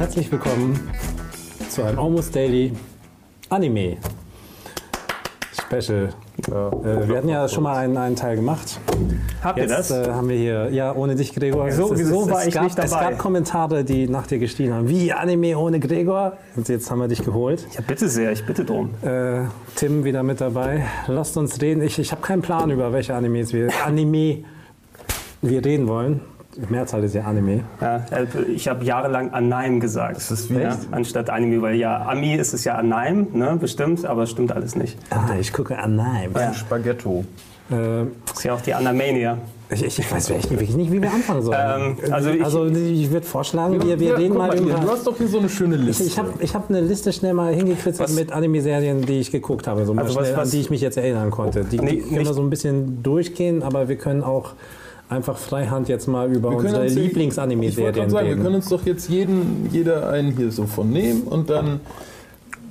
herzlich willkommen zu einem Almost Daily Anime Special. Äh, wir hatten ja schon mal einen, einen Teil gemacht. Habt ihr Jetzt das? äh, haben wir hier, ja, ohne dich, Gregor. Wieso- Es- es- wieso es, war es ich gab, nicht Es dabei? gab Kommentare, die nach dir gestiegen haben. Wie Anime ohne Gregor? Und jetzt haben wir dich geholt. Ja, bitte sehr, ich bitte drum. Äh, Tim wieder mit dabei. Lasst uns reden. Ich, ich habe keinen Plan über welche Animes wir Anime wir reden wollen. Mehrzahl ist ja Anime. Ja, äh, ich habe jahrelang Anime gesagt. Das ist ja, anstatt Anime, weil ja, Ami ist es ja Anime, ne, bestimmt, aber es stimmt alles nicht. Ah, ich gucke Anime. Ja. Spaghetto. Äh, Das ist ja auch die Anamania. ich, ich, ich weiß wirklich nicht, wie wir anfangen sollen. Ähm, also ich- also ich würde vorschlagen, wir, wir reden guck mal hier, über. Du hast doch hier so eine schöne Liste. Ich, ich habe ich hab eine Liste schnell mal hingekritzelt Was- mit Anime-Serien, die ich geguckt habe, so mal Also was- schnell, an was- die ich mich jetzt erinnern konnte. Die, die Nee, können wir so ein bisschen durchgehen, aber wir können auch einfach freihand jetzt mal über unsere Lieblings-Anime-Serien sagen, wir reden. können uns doch jetzt jeden, jeder einen hier so von nehmen und dann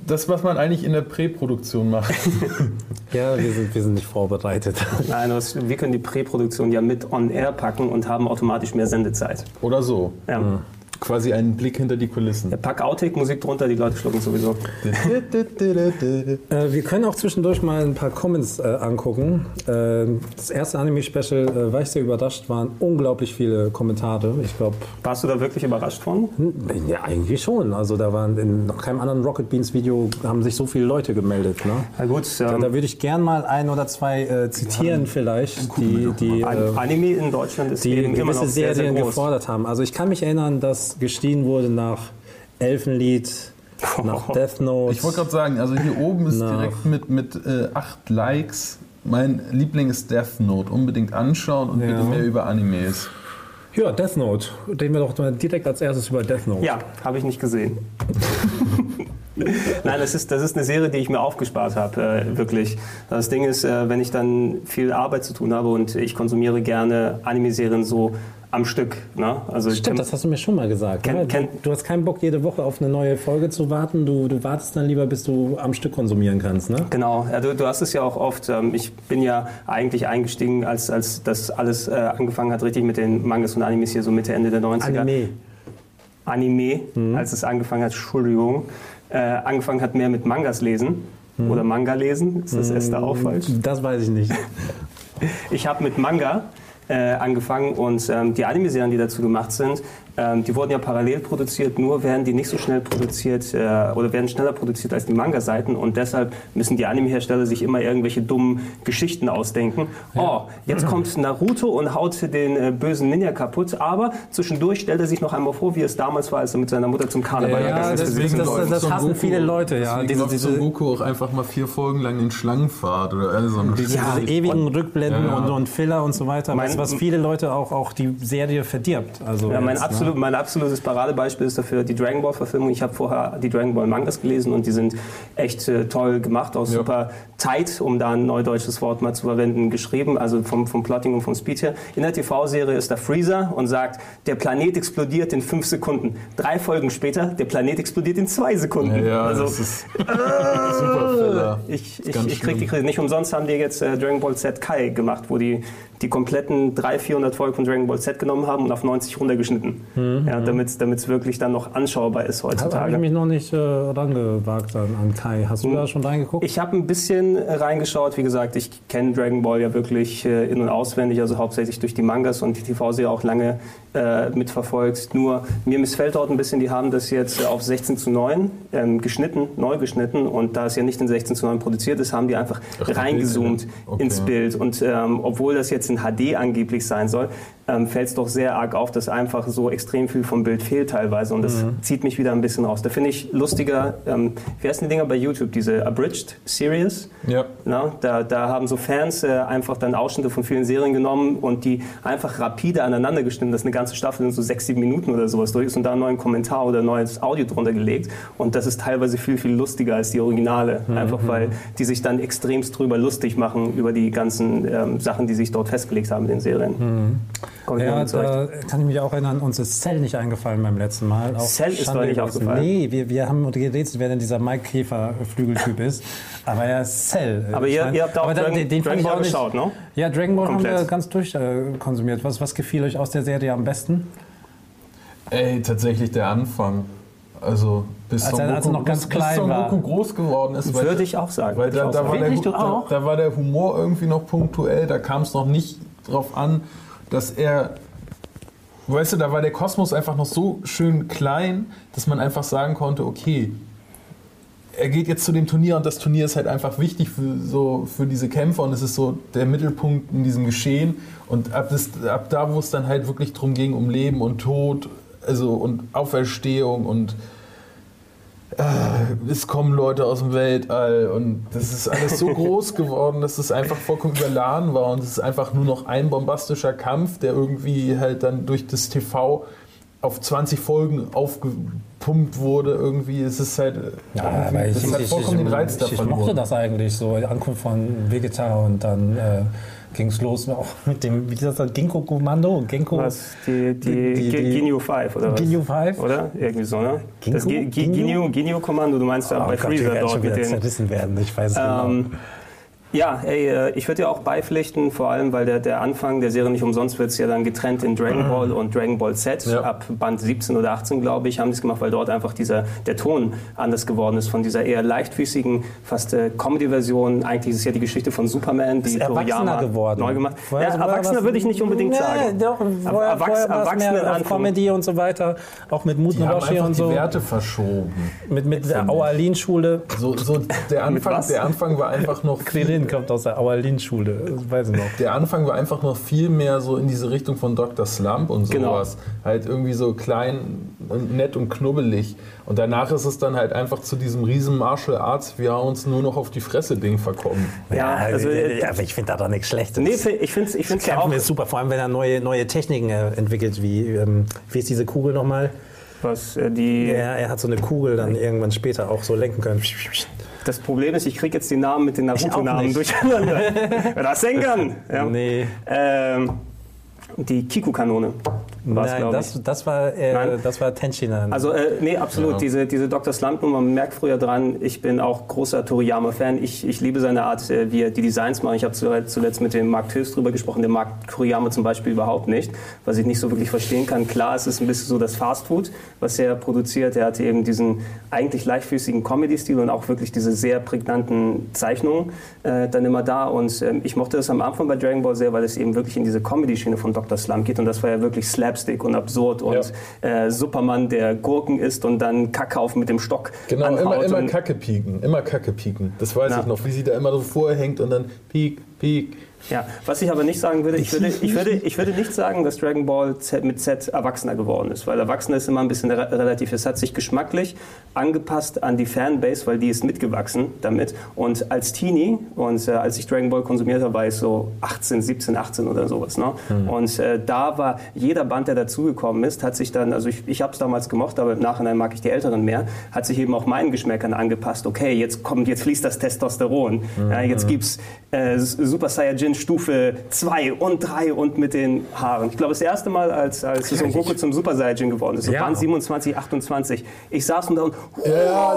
das, was man eigentlich in der Präproduktion macht. Ja, wir sind, wir sind nicht vorbereitet. Nein, das, wir können die Präproduktion ja mit on air packen und haben automatisch mehr Sendezeit. Oder so. Ja. Quasi einen Blick hinter die Kulissen. Ja, pack Outtake-Musik drunter, die Leute schlucken sowieso. Äh, wir können auch zwischendurch mal ein paar Comments äh, angucken. Äh, das erste Anime-Special, äh, war ich sehr überrascht, waren unglaublich viele Kommentare. Ich glaube, Warst du da wirklich überrascht von? ja, eigentlich schon. Also da waren in noch keinem anderen Rocket Beans Video haben sich so viele Leute gemeldet. Ne? Na gut, Da, ähm, da würde ich gern mal ein oder zwei äh, zitieren vielleicht, die, die, An- äh, Anime in Deutschland ist die eben immer gewisse noch sehr, sehr Serien groß. gefordert haben. Also ich kann mich erinnern, dass gestiegen wurde nach Elfenlied, nach Death Note. Ich wollte gerade sagen, also hier oben ist Na. direkt mit, mit äh, acht Likes. Mein Liebling ist Death Note. Unbedingt anschauen und Ja. bitte mehr über Animes. ja, Death Note. Reden wir doch mal direkt als erstes über Death Note. Ja, habe ich nicht gesehen. Nein, das ist, das ist eine Serie, die ich mir aufgespart habe, äh, wirklich. Das Ding ist, äh, wenn ich dann viel Arbeit zu tun habe und ich konsumiere gerne Anime-Serien so am Stück. Ne? Also Stimmt, das hast du mir schon mal gesagt. Kenn- oder? kenn- du hast keinen Bock, jede Woche auf eine neue Folge zu warten. Du, du wartest dann lieber, bis du am Stück konsumieren kannst. Ne? Genau, ja, du, du hast es ja auch oft. Ähm, ich bin ja eigentlich eingestiegen, als, als das alles äh, angefangen hat, richtig mit den Mangas und Animes hier so Mitte, Ende der 90er. Anime. Anime, als es angefangen hat, Entschuldigung, äh, angefangen hat mehr mit Mangas lesen oder Manga lesen. Ist das erste auch falsch? Das weiß ich nicht. Ich habe mit Manga angefangen. Und ähm, die Anime-Serien, die dazu gemacht sind, ähm, die wurden ja parallel produziert, nur werden die nicht so schnell produziert äh, oder werden schneller produziert als die Manga-Seiten und deshalb müssen die Anime-Hersteller sich immer irgendwelche dummen Geschichten ausdenken. Oh, jetzt kommt Naruto und haut den äh, bösen Ninja kaputt, aber zwischendurch stellt er sich noch einmal vor, wie es damals war, als er mit seiner Mutter zum Karneval Ja, gegangen ist. deswegen- das- läuft das Son hassen viele Leute, ja. Deswegen Diese- diese- Goku auch einfach mal vier Folgen lang in Schlangenfahrt oder also so eine Diese, Ja, diese ewigen Rückblenden Ja, ja. Und, und Filler und so weiter, was, Mein- was viele Leute auch, auch die Serie verdirbt. Also Ja, mein, ne? Absolut, mein absolutes Paradebeispiel ist dafür die Dragon Ball Verfilmung. Ich habe vorher die Dragon Ball Mangas gelesen und die sind echt äh, toll gemacht, auch Ja. super tight, um da ein neudeutsches Wort mal zu verwenden, geschrieben, also vom, vom Plotting und vom Speed her. In der TV-Serie ist da Freezer und sagt, der Planet explodiert in fünf Sekunden. Drei Folgen später, der Planet explodiert in zwei Sekunden. Ja, also, das ist super Filler. ich, ich, ich krieg die. Krise. Nicht umsonst haben die jetzt äh, Dragon Ball Z Kai gemacht, wo die die kompletten 300, 400 Folgen von Dragon Ball Z genommen haben und auf 90 runtergeschnitten. Ja, damit es wirklich dann noch anschaubar ist Habe hab ich heutzutage. mich noch nicht äh, rangewagt an, an Kai. Hast du da schon reingeguckt? Ich habe ein bisschen reingeschaut. Wie gesagt, ich kenne Dragon Ball ja wirklich äh, in- und auswendig, also hauptsächlich durch die Mangas und die TV-Serie auch lange äh, mitverfolgt. Nur mir missfällt dort ein bisschen, die haben das jetzt auf 16 zu 9 ähm, geschnitten, neu geschnitten und da es ja nicht in 16 zu 9 produziert ist, haben die einfach Ach, reingezoomt. Okay. ins Bild. Und ähm, obwohl das jetzt in HD angeblich sein soll, ähm, fällt es doch sehr arg auf, dass einfach so extrem viel vom Bild fehlt teilweise und das zieht mich wieder ein bisschen raus. Da finde ich lustiger, ähm, wie heißen die Dinger bei YouTube, diese Abridged Series? Ja. Na, da, da haben so Fans äh, einfach dann Ausschnitte von vielen Serien genommen und die einfach rapide aneinander geschnitten, dass eine ganze Staffel in so sechs, sieben Minuten oder sowas durch ist und da einen neuen Kommentar oder neues Audio drunter gelegt. Und das ist teilweise viel, viel lustiger als die Originale. Einfach weil die sich dann extremst drüber lustig machen über die ganzen ähm, Sachen, die sich dort festgelegt haben in den Serien. Ich Ja, da kann ich mich auch erinnern, uns ist Cell nicht eingefallen beim letzten Mal. Auch Cell ist doch nicht aufgefallen. Nee, wir, wir haben gerätselt, wer denn dieser Mike Käfer Flügeltyp ist. Aber er ist Cell. Aber ihr- ihr habt auch Dragon- fand ich Dragon Ball geschaut, ne? Ja, Dragon Ball haben Komplett. wir ganz durch äh, konsumiert. Was, was gefiel euch aus der Serie am besten? Ey, tatsächlich der Anfang. Also bis Als Son er- als er Goku, noch ganz bis, klein bis Son war. Goku groß geworden ist. weil- Würde ich auch sagen. Weil da, da, war der, da, auch? da war der Humor irgendwie noch punktuell, da kam es noch nicht drauf an, dass er, weißt du, da war der Kosmos einfach noch so schön klein, dass man einfach sagen konnte, okay, er geht jetzt zu dem Turnier und das Turnier ist halt einfach wichtig für, so, für diese Kämpfer und es ist so der Mittelpunkt in diesem Geschehen und ab, das, ab da, wo es dann halt wirklich drum ging, um Leben und Tod also, und Auferstehung und äh, es kommen Leute aus dem Weltall und das ist alles so groß geworden, dass es einfach vollkommen überladen war und es ist einfach nur noch ein bombastischer Kampf, der irgendwie halt dann durch das TV auf 20 Folgen aufgepumpt wurde. Irgendwie ist es halt, Ja, aber ich, ich, vollkommen den Reiz ich, ich mochte das eigentlich so, die Ankunft von Vegeta und dann äh, ging es los auch mit dem, wie das das Ginkgo-Kommando? Ginkgo? Was? Die, die, Die- die- Gi- die- Ginyu 5 oder was? Ginyu 5? Oder? Irgendwie so, ne? Ginkgo? Das Gi- Gi- Ginyu? Ginyu- Ginyu-Kommando, du meinst ja Oh bei Gott, Freezer dort mit den... werden, ich weiß es genau. Ja, ey, äh, ich würde ja auch beipflichten, vor allem, weil der, der Anfang der Serie nicht umsonst wird es ja dann getrennt in Dragon Ball und Dragon Ball Z. Ja. Ab Band 17 oder 18, glaube ich, haben die es gemacht, weil dort einfach dieser, der Ton anders geworden ist von dieser eher leichtfüßigen, fast äh, Comedy-Version. Eigentlich ist es ja die Geschichte von Superman, die Ist erwachsener Toriyama geworden. neu gemacht. Vorher- ja, Erwachsener würde ich nicht unbedingt nee, sagen. Doch, vorher, Erwachs- vorher Erwachsene mehr Comedy und so weiter, auch mit Mut Die haben Noboshi und die so. Werte verschoben. Mit, mit der Auerlin-Schule. So, so der, Anfang, was? der Anfang war einfach noch Krillin kommt aus der Auerlin-Schule, das weiß ich noch. Der Anfang war einfach noch viel mehr so in diese Richtung von Dr. Slump und Genau. sowas. Halt irgendwie so klein und nett und knubbelig. Und danach ist es dann halt einfach zu diesem riesen Martial Arts, wir haben uns nur noch auf die Fresse Ding verkommen. Ja, also, äh, aber ich finde da doch nichts Schlechtes. Nee, ich finde es ich find's ja auch. Ist super, vor allem wenn er neue, neue Techniken äh, entwickelt, wie, ähm, wie ist diese Kugel nochmal? Was, äh, die, Er, er hat so eine Kugel dann irgendwann später auch so lenken können. Das Problem ist, ich kriege jetzt die Namen mit den Naruto-Namen durcheinander. Rasengan! Ja. Nee. Ähm, die Kiku-Kanone war es, Nein, das, das war, äh, Nein. das war Tenshinhan. Also, äh, nee, absolut. Ja. Diese, diese Dr. Slump-Nummer, man merkt früher dran, ich bin auch großer Toriyama-Fan. Ich, ich liebe seine Art, äh, wie er die Designs macht. Ich habe zuletzt, mit dem Mark Tös drüber gesprochen, der mag Toriyama zum Beispiel überhaupt nicht, was ich nicht so wirklich verstehen kann. Klar, es ist ein bisschen so das Fastfood, was er produziert. Er hatte eben diesen eigentlich leichtfüßigen Comedy-Stil und auch wirklich diese sehr prägnanten Zeichnungen äh, dann immer da. Und ähm, ich mochte das am Anfang bei Dragon Ball sehr, weil es eben wirklich in diese Comedy-Schiene von Dr. Slump geht. Und das war ja wirklich Slapstick und absurd und äh, Superman, der Gurken isst und dann Kackauf mit dem Stock Genau, anhaut. immer, immer und- Kacke pieken. Immer Kacke pieken. Das weiß Ja. ich noch, wie sie da immer so vorhängt und dann piek, piek. Ja, was ich aber nicht sagen würde, ich würde, ich würde, ich würde nicht sagen, dass Dragon Ball Z mit Z erwachsener geworden ist, weil erwachsener ist immer ein bisschen re relativ. Es hat sich geschmacklich angepasst an die Fanbase, weil die ist mitgewachsen damit. Und als Teenie und äh, als ich Dragon Ball konsumiert habe, war ich so 18, 17, 18 oder sowas. Ne? Und äh, da war jeder Band, der dazugekommen ist, hat sich dann, also ich, ich habe es damals gemocht, aber im Nachhinein mag ich die Älteren mehr, hat sich eben auch meinen Geschmäckern angepasst. Okay, jetzt kommt, jetzt fließt das Testosteron. Ja, jetzt gibt's äh, Super Saiyajin Stufe 2 und 3 und mit den Haaren. Ich glaube, das erste Mal, als, als Son Goku zum Super Saiyajin geworden ist, so Ja. Band 27, 28. Ich saß und da und, Ja,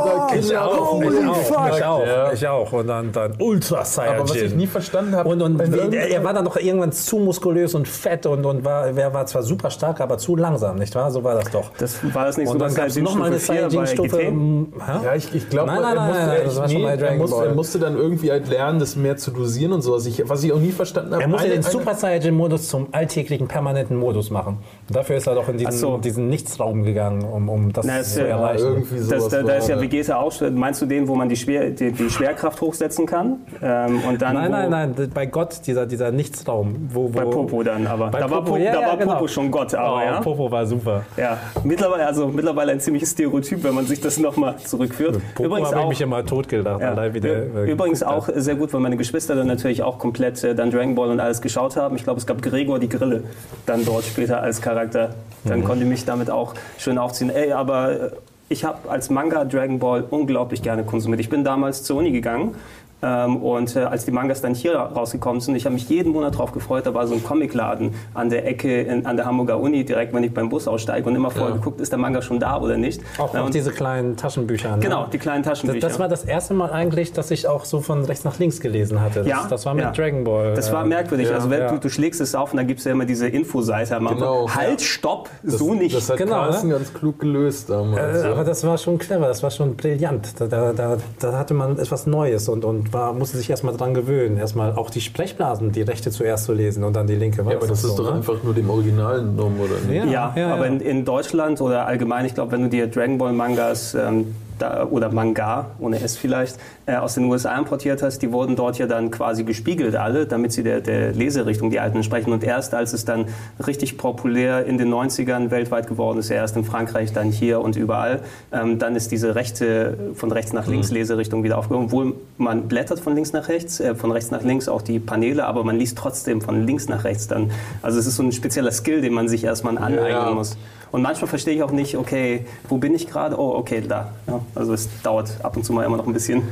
da ich Kinder auch, holy ich auch, fuck, ich auch, ja. ich auch. Und dann, dann Ultra Saiyajin. Aber was ich nie verstanden habe, Und, und er, er war dann noch irgendwann zu muskulös und fett und, und war, er war zwar super stark, aber zu langsam, nicht wahr? So war das doch. das war das nicht und Super dann gab es Saiyajin noch mal eine Stufe 4 bei Saiyajin-Stufe. Ähm? Ja, ich, ich glaube, er, musste, nein, er, nee, er, musste, er dann irgendwie halt lernen, das mehr zu dosieren und sowas. Ich, was ich auch nie verstanden habe. Er musste eine- den Super Saiyajin-Modus zum alltäglichen, permanenten Modus machen. Und dafür ist er doch in diesen, so. diesen Nichtsraum gegangen, um, um das Na, zu äh, erreichen. irgendwie sowas Das, da, da ist ja ja. Vegeta auch, meinst du den, wo man die, Schwer, die, die Schwerkraft hochsetzen kann? Ähm, und dann Nein, wo, nein, nein, bei Gott, dieser, dieser Nichtsraum. Wo, wo, Bei Popo dann, aber da war, Popo, Popo, ja, da ja, war genau. Popo schon Gott, aber oh, ja. Popo war super. Ja, mittlerweile, also mittlerweile ein ziemliches Stereotyp, wenn man sich das nochmal zurückführt. Popo Übrigens habe ich mich immer ja, wie der, Ü- äh, übrigens auch sehr gut, weil meine Geschwister dann natürlich auch komplett äh, dann Dragon Ball und alles geschaut haben. Ich glaube, es gab Gregor die Grille dann dort später als Charakter. Dann Mhm. konnte ich mich damit auch schön aufziehen. Ey, aber äh, ich habe als Manga Dragon Ball unglaublich gerne konsumiert. Ich bin damals zur Uni gegangen und äh, als die Mangas dann hier rausgekommen sind, ich habe mich jeden Monat drauf gefreut, da war so ein Comicladen an der Ecke in, an der Hamburger Uni, direkt wenn ich beim Bus aussteige und immer vorher Ja. geguckt, ist der Manga schon da oder nicht. Auch, auch und- diese kleinen Taschenbücher. Ne? Genau, die kleinen Das, Taschenbücher. das war das erste Mal eigentlich, dass ich auch so von rechts nach links gelesen hatte. Das, Ja, das war mit ja. Dragon Ball. Das war äh, merkwürdig. ja, also wenn du, du schlägst es auf und dann gibt es ja immer diese Infoseite. Genau, halt, stopp, Das, so nicht. Das hat Genau, Carlsen ganz klug gelöst damals. Äh, aber das war schon clever, das war schon brillant. Da, da, da, da hatte man etwas Neues und, und war, musste sich erstmal dran gewöhnen. Erstmal auch die Sprechblasen, die rechte zuerst zu lesen und dann die linke. War ja, aber das ist so, doch ne? einfach nur dem Original entnommen, oder nicht? Ja. Ja, aber In, in Deutschland oder allgemein, ich glaube, wenn du dir Dragon Ball Mangas ähm, da, oder Manga, ohne S vielleicht, äh, aus den USA importiert hast, die wurden dort ja dann quasi gespiegelt alle, damit sie der, der Leserichtung, die alten entsprechen. Und erst als es dann richtig populär in den 90ern weltweit geworden ist, erst in Frankreich, dann hier und überall, ähm, dann ist diese rechte, von rechts nach links Leserichtung wieder aufgehoben. Obwohl man blättert von links nach rechts, äh, von rechts nach links auch die Paneele, aber man liest trotzdem von links nach rechts dann. Also es ist so ein spezieller Skill, den man sich erstmal aneignen Ja. muss. Und manchmal verstehe ich auch nicht, okay, wo bin ich gerade? Oh, okay, da. Ja, also es dauert ab und zu mal immer noch ein bisschen.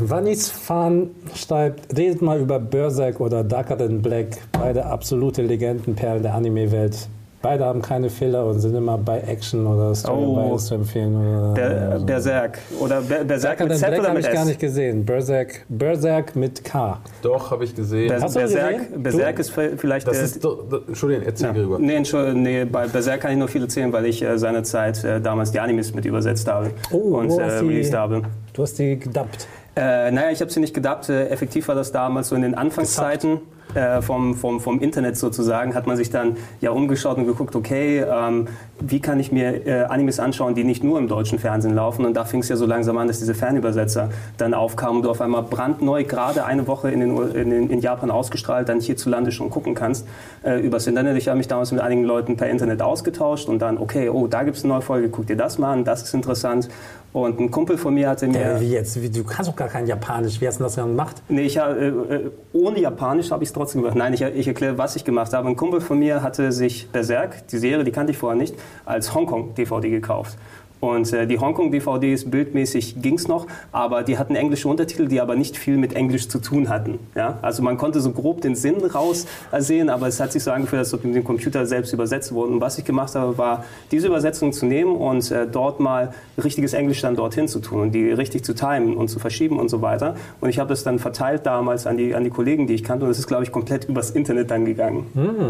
Vanis Fan schreibt, redet mal über Berserk oder Darker Than Black, beide absolute Legendenperlen der Anime-Welt. Beide haben keine Fehler und sind immer bei Action oder Story Oh. beides zu empfehlen. Oder Ber oder so. Berserk. Oder Ber Berserk Darker mit Z Black oder habe mit ich gar S? nicht gesehen. Berserk, Berserk mit K. Doch, habe ich gesehen. Ber Hast du Berserk, gesehen? Berserk Du- ist vielleicht das der. ist doch, das, Entschuldigung, erzähl ja. Gregor. nee, Entschuldigung, nee, bei Berserk kann ich nur viel erzählen, weil ich äh, seinerzeit äh, damals die Animes mit übersetzt habe Oh, und äh, released habe. Du hast die gedubbt. Äh, naja, ich habe sie nicht gedubbt. Äh, effektiv war das damals so in den Anfangszeiten äh, vom, vom, vom Internet sozusagen. Hat man sich dann ja umgeschaut und geguckt, okay, ähm, wie kann ich mir äh, Animes anschauen, die nicht nur im deutschen Fernsehen laufen. Und da fing es ja so langsam an, dass diese Fernübersetzer dann aufkamen und du auf einmal brandneu, gerade eine Woche in, den, in, den, in Japan ausgestrahlt, dann hierzulande schon gucken kannst äh, übers Internet. Ich habe mich damals mit einigen Leuten per Internet ausgetauscht und dann, okay, oh, da gibt es eine neue Folge, guck dir das mal an, das ist interessant. Und ein Kumpel von mir hatte mir... Äh, wie jetzt? Wie, du kannst doch gar kein Japanisch. Wie hast du das dann gemacht? Nee, ich, äh, äh, ohne Japanisch habe ich es trotzdem gemacht. Nein, ich, ich erkläre, was ich gemacht habe. Ein Kumpel von mir hatte sich Berserk, die Serie, die kannte ich vorher nicht, als Hongkong-DVD gekauft. Und äh, die Hongkong-DVDs, bildmäßig ging es noch, aber die hatten englische Untertitel, die aber nicht viel mit Englisch zu tun hatten. Ja? Also man konnte so grob den Sinn raus sehen, aber es hat sich so angefühlt, als ob mit dem Computer selbst übersetzt wurden. Und was ich gemacht habe, war, diese Übersetzung zu nehmen und äh, dort mal richtiges Englisch dann dorthin zu tun und die richtig zu timen und zu verschieben und so weiter. Und ich habe das dann verteilt damals an die, an die Kollegen, die ich kannte. Und es ist, glaube ich, komplett übers Internet dann gegangen.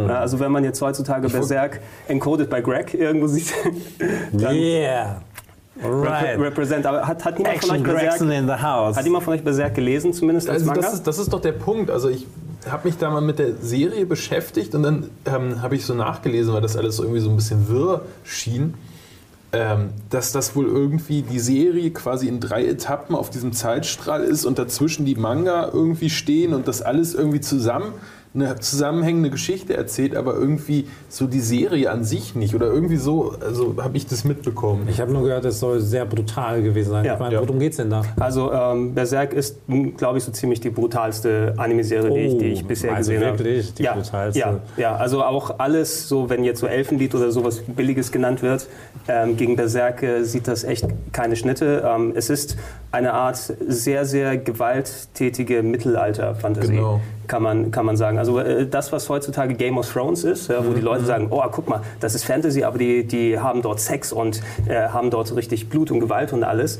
Ja, also wenn man jetzt heutzutage Berserk encoded bei Greg irgendwo sieht, dann Yeah. Right. Represent. Aber hat, hat, niemand von euch Action Berserk, in the house. hat jemand von euch Berserk gelesen, zumindest als Also Manga? das, ist, das ist doch der Punkt. Also ich habe mich da mal mit der Serie beschäftigt und dann ähm, habe ich so nachgelesen, weil das alles so irgendwie so ein bisschen wirr schien, ähm, dass das wohl irgendwie die Serie quasi in drei Etappen auf diesem Zeitstrahl ist und dazwischen die Manga irgendwie stehen und das alles irgendwie zusammen eine zusammenhängende Geschichte erzählt, aber irgendwie so die Serie an sich nicht oder irgendwie so, also habe ich das mitbekommen. Ich habe nur gehört, es soll sehr brutal gewesen sein. Ja. ich meine, Ja. worum geht's denn da? Also ähm, Berserk ist, glaube ich, so ziemlich die brutalste Anime-Serie, die, ich, die ich Oh, bisher also gesehen habe. wirklich die ja, brutalste. Ja, ja, also auch alles, so wenn jetzt so Elfenlied oder sowas Billiges genannt wird, ähm, gegen Berserk äh, sieht das echt keine Schnitte. Ähm, es ist eine Art sehr, sehr gewalttätige Mittelalter-Fantasie. Genau. Kann man, kann man sagen. Also äh, das, was heutzutage Game of Thrones ist, ja, wo die Leute sagen, oh, guck mal, das ist Fantasy, aber die, die haben dort Sex und äh, haben dort richtig Blut und Gewalt und alles.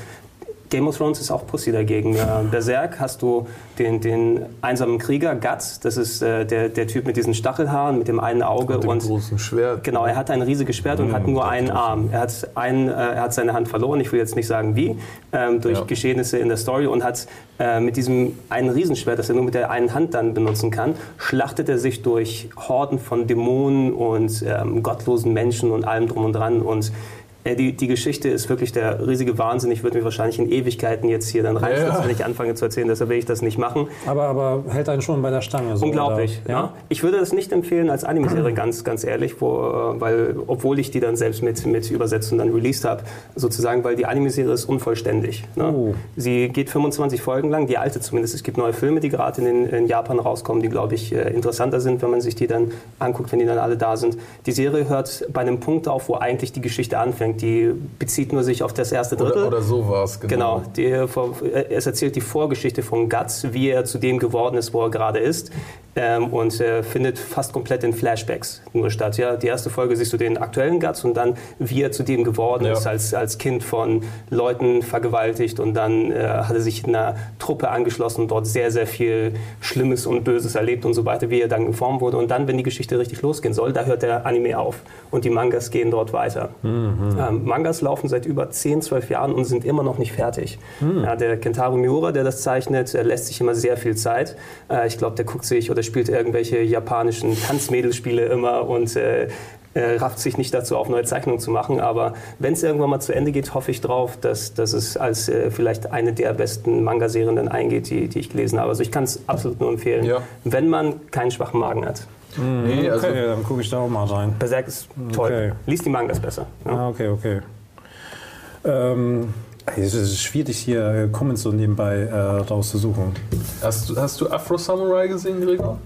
Game of Thrones ist auch Pussy dagegen. Äh, Berserk hast du den, den einsamen Krieger, Guts, das ist äh, der, der Typ mit diesen Stachelhaaren, mit dem einen Auge Mit dem und großen Schwert. Genau, er hat ein riesiges Schwert und hat nur einen Arm. Er hat, einen, äh, er hat seine Hand verloren, ich will jetzt nicht sagen wie, ähm, durch Ja. Geschehnisse in der Story und hat äh, mit diesem einen Riesenschwert, das er nur mit der einen Hand dann benutzen kann, schlachtet er sich durch Horden von Dämonen und ähm, gottlosen Menschen und allem drum und dran und die, die Geschichte ist wirklich der riesige Wahnsinn. Ich würde mich wahrscheinlich in Ewigkeiten jetzt hier dann reinstürzen, Ja. wenn ich anfange zu erzählen. Deshalb will ich das nicht machen. Aber, aber hält einen schon bei der Stange. So, Unglaublich. Oder? Ja? Ich würde das nicht empfehlen als Anime-Serie, ganz, ganz ehrlich, wo, äh, weil, obwohl ich die dann selbst mit, mit übersetzt und dann released habe, sozusagen, weil die Anime-Serie ist unvollständig. Ne? Oh. Sie geht 25 Folgen lang, die alte zumindest. Es gibt neue Filme, die gerade in, den- in Japan rauskommen, die, glaube ich, äh, interessanter sind, wenn man sich die dann anguckt, wenn die dann alle da sind. Die Serie hört bei einem Punkt auf, wo eigentlich die Geschichte anfängt. Die bezieht nur sich auf das erste Drittel. Oder, oder so war es, Genau, die, vor- äh, es erzählt die Vorgeschichte von Guts, wie er zu dem geworden ist, wo er gerade ist. Ähm, und äh, findet fast komplett in Flashbacks nur statt. Ja? Die erste Folge siehst du den aktuellen Guts und dann, wie er zu dem geworden Ja. ist, als, als Kind von Leuten vergewaltigt. Und dann äh, hat er sich einer Truppe angeschlossen und dort sehr, sehr viel Schlimmes und Böses erlebt und so weiter, wie er dann geformt wurde. Und dann, wenn die Geschichte richtig losgehen soll, da hört der Anime auf. Und die Mangas gehen dort weiter. Mangas laufen seit über 10, 12 Jahren und sind immer noch nicht fertig. Ja, der Kentaro Miura, der das zeichnet, lässt sich immer sehr viel Zeit. Äh, ich glaube, der guckt sich oder spielt irgendwelche japanischen Tanzmädelspiele immer und äh, äh, rafft sich nicht dazu auf, neue Zeichnungen zu machen. Aber wenn es irgendwann mal zu Ende geht, hoffe ich drauf, dass, dass es als äh, vielleicht eine der besten Manga-Serien dann eingeht, die, die ich gelesen habe. Also ich kann es absolut nur empfehlen, Ja. wenn man keinen schwachen Magen hat. Nee, also, Okay, dann gucke ich da auch mal rein. Berserk ist toll. Okay. Lies die Mangas besser. Ja. Ah, okay, okay. Ähm, es ist schwierig hier äh, Comments so nebenbei äh, rauszusuchen. hast, du, hast du Afro Samurai gesehen, Gregor?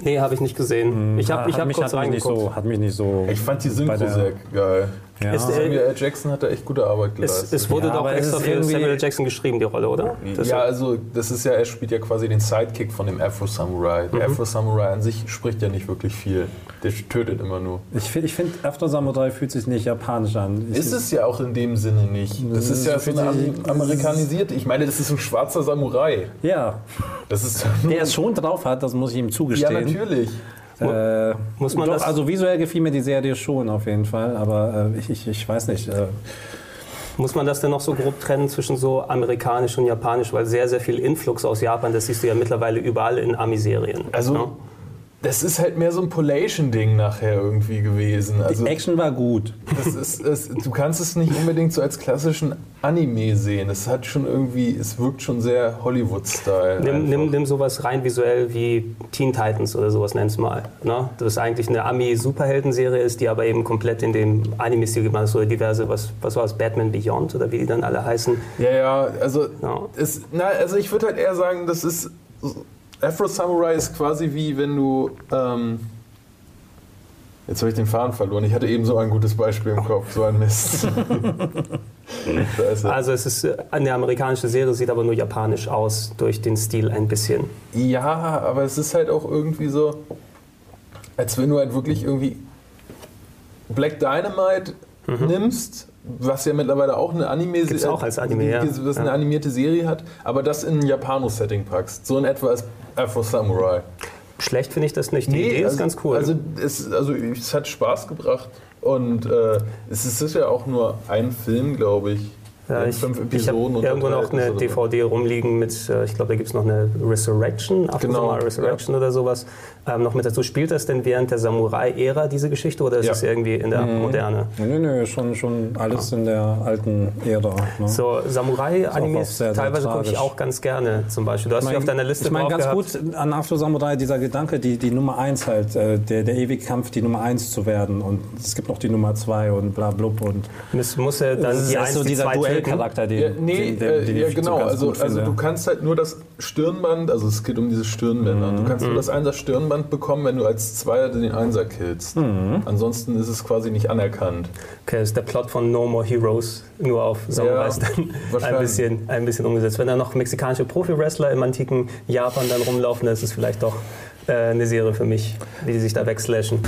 Nee, habe ich nicht gesehen. Ich habe Hat ich hab mich, kurz hat mich nicht so, hat mich nicht so. Ich fand die Synchro sehr geil. Ja. Ist, äh, Samuel L. Jackson hat da echt gute Arbeit Es, geleistet. es wurde Ja, doch es extra für irgendwie- Samuel L. Jackson geschrieben, die Rolle, oder? Das ja, also das ist ja, er spielt ja quasi den Sidekick von dem Afro Samurai. Mhm. Der Afro Samurai an sich spricht ja nicht wirklich viel. Der tötet immer nur. Ich finde, ich find, After Samurai fühlt sich nicht japanisch an. Ich, Ist es ja auch in dem Sinne nicht. Das ist ja so eine am- amerikanisierte. Ich meine, das ist ein schwarzer Samurai. Ja, Das ist der es schon drauf hat, das muss ich ihm ja zugestehen. natürlich. Äh, Muss man doch, das- also visuell gefiel mir die Serie schon auf jeden Fall, aber äh, ich, ich, ich weiß nicht. Äh, Muss man das denn noch so grob trennen zwischen so amerikanisch und japanisch? Weil sehr, sehr viel Influx aus Japan, das siehst du ja mittlerweile überall in Ami-Serien. Also, ne? Das ist halt mehr so ein Polation-Ding nachher irgendwie gewesen. Also, die Action war gut. das ist, es, du kannst es nicht unbedingt so als klassischen Anime sehen. Es hat schon irgendwie, es wirkt schon sehr Hollywood-Style. Nimm, nimm, nimm sowas rein visuell wie Teen Titans oder sowas, nenn's mal. Ne? Das eigentlich eine Ami-Superhelden-Serie ist, die aber eben komplett in dem Anime-Stil gemacht ist. Oder diverse, was, was war es, Batman Beyond oder wie die dann alle heißen. Ja, ja, also, Ja. Es, na, also ich würde halt eher sagen, das ist. Afro Samurai ist quasi wie wenn du. Ähm, jetzt habe ich den Faden verloren. Ich hatte eben so ein gutes Beispiel im Kopf, so ein Mist. Also es ist äh, eine amerikanische Serie, sieht aber nur japanisch aus, durch den Stil ein bisschen. Ja, aber es ist halt auch irgendwie so, als wenn du halt wirklich irgendwie Black Dynamite nimmst, was ja mittlerweile auch eine Anime Gibt's auch als Anime, ja. was eine Ja. animierte Serie hat, aber das in ein Japano-Setting packst. So in etwa als Afro Samurai. Schlecht finde ich das nicht. Die Idee also, ist ganz cool. Also es, also es hat Spaß gebracht und äh, es ist sicher auch nur ein Film, glaube ich. Ja, in ich fünf ich habe irgendwo noch eine so. DVD rumliegen mit, äh, ich glaube, da gibt es noch eine Resurrection, After Genau, Resurrection oder sowas. Ähm, noch mit dazu. Spielt das denn während der Samurai-Ära diese Geschichte oder ist Ja. es irgendwie in der Moderne? Nö, nö, schon, schon alles in der alten Ära. Ne? So, Samurai-Animes teilweise gucke ich auch ganz gerne zum Beispiel. Du hast Ich sie auf deiner Liste ich meine ganz gehabt. gut an After Samurai dieser Gedanke, die, die Nummer 1 halt, äh, der, der ewige Kampf, die Nummer 1 zu werden. Und es gibt noch die Nummer 2 und bla blub. Und Muss, muss er dann die erst eins, so die dieser zwei Duellcharakter, den, Ja, nee, den, den, äh, den ja ich so genau. ganz Also, gut also finde. du kannst halt nur das Stirnband, also es geht um diese Stirnbänder. Du Mhm. kannst nur das Einser Stirnband bekommen, wenn du als Zweier den Einser killst. Mhm. Ansonsten ist es quasi nicht anerkannt. Okay, das ist der Plot von No More Heroes, nur auf Samurais Ja, dann ein bisschen, ein bisschen umgesetzt. Wenn da noch mexikanische Profi-Wrestler im antiken Japan dann rumlaufen, dann ist es vielleicht doch äh, eine Serie für mich, wie die sich da wegslashen.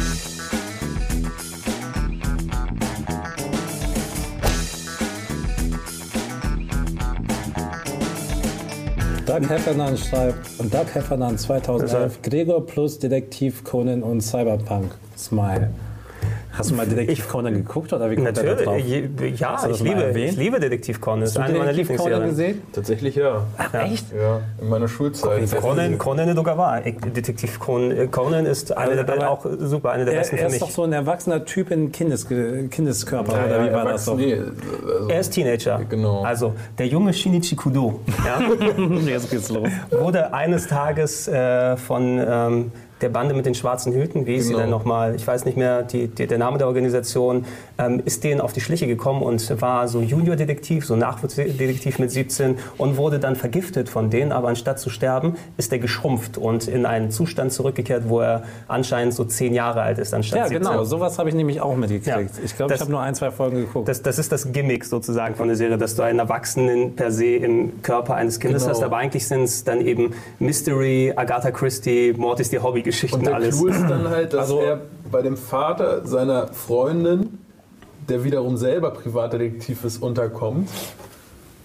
Doug Heffernan schreibt, und Doug Heffernan 2011, Gregor plus Detektiv Conan und Cyberpunk. Smile. Hast du mal Detektiv Conan geguckt oder wie kommt er da drauf? Natürlich, je- ja, ich liebe, ich liebe Detektiv Conan. Das ist Hast du eine meiner Detektiv Conan Lieblingsserien. gesehen? Tatsächlich ja. Echt? Ja, in meiner Schulzeit. Conan, Conan de Dogawa. Detektiv Conan, äh, Conan ist eine der, Aber auch super, eine der Er, besten er für ist mich. doch so ein erwachsener Typ in Kindes, Kindeskörper, Ja, oder wie ja, war das doch? Nee, also, Er ist Teenager. Genau. Also der junge Shinichi Kudo ja, Jetzt geht's los. wurde eines Tages äh, von ähm, der Bande mit den schwarzen Hüten, wie genau. sie denn nochmal, ich weiß nicht mehr die, die, der Name der Organisation, ähm, ist denen auf die Schliche gekommen und war so Junior-Detektiv, so Nachwuchsdetektiv mit 17 und wurde dann vergiftet von denen, aber anstatt zu sterben, ist er geschrumpft und in einen Zustand zurückgekehrt, wo er anscheinend so zehn Jahre alt ist anstatt Ja, 17. genau, sowas habe ich nämlich auch mitgekriegt. Ja. Ich glaube, ich habe nur ein, zwei Folgen geguckt. Das, das, ist das Gimmick sozusagen von der Serie, dass du einen Erwachsenen per se im Körper eines Kindes genau. hast, aber eigentlich sind es dann eben Mystery, Agatha Christie, Mord ist die Hobbygeschichten, alles. Clou ist dann halt, dass also, er bei dem Vater seiner Freundin, der wiederum selber Privatdetektiv ist, unterkommt.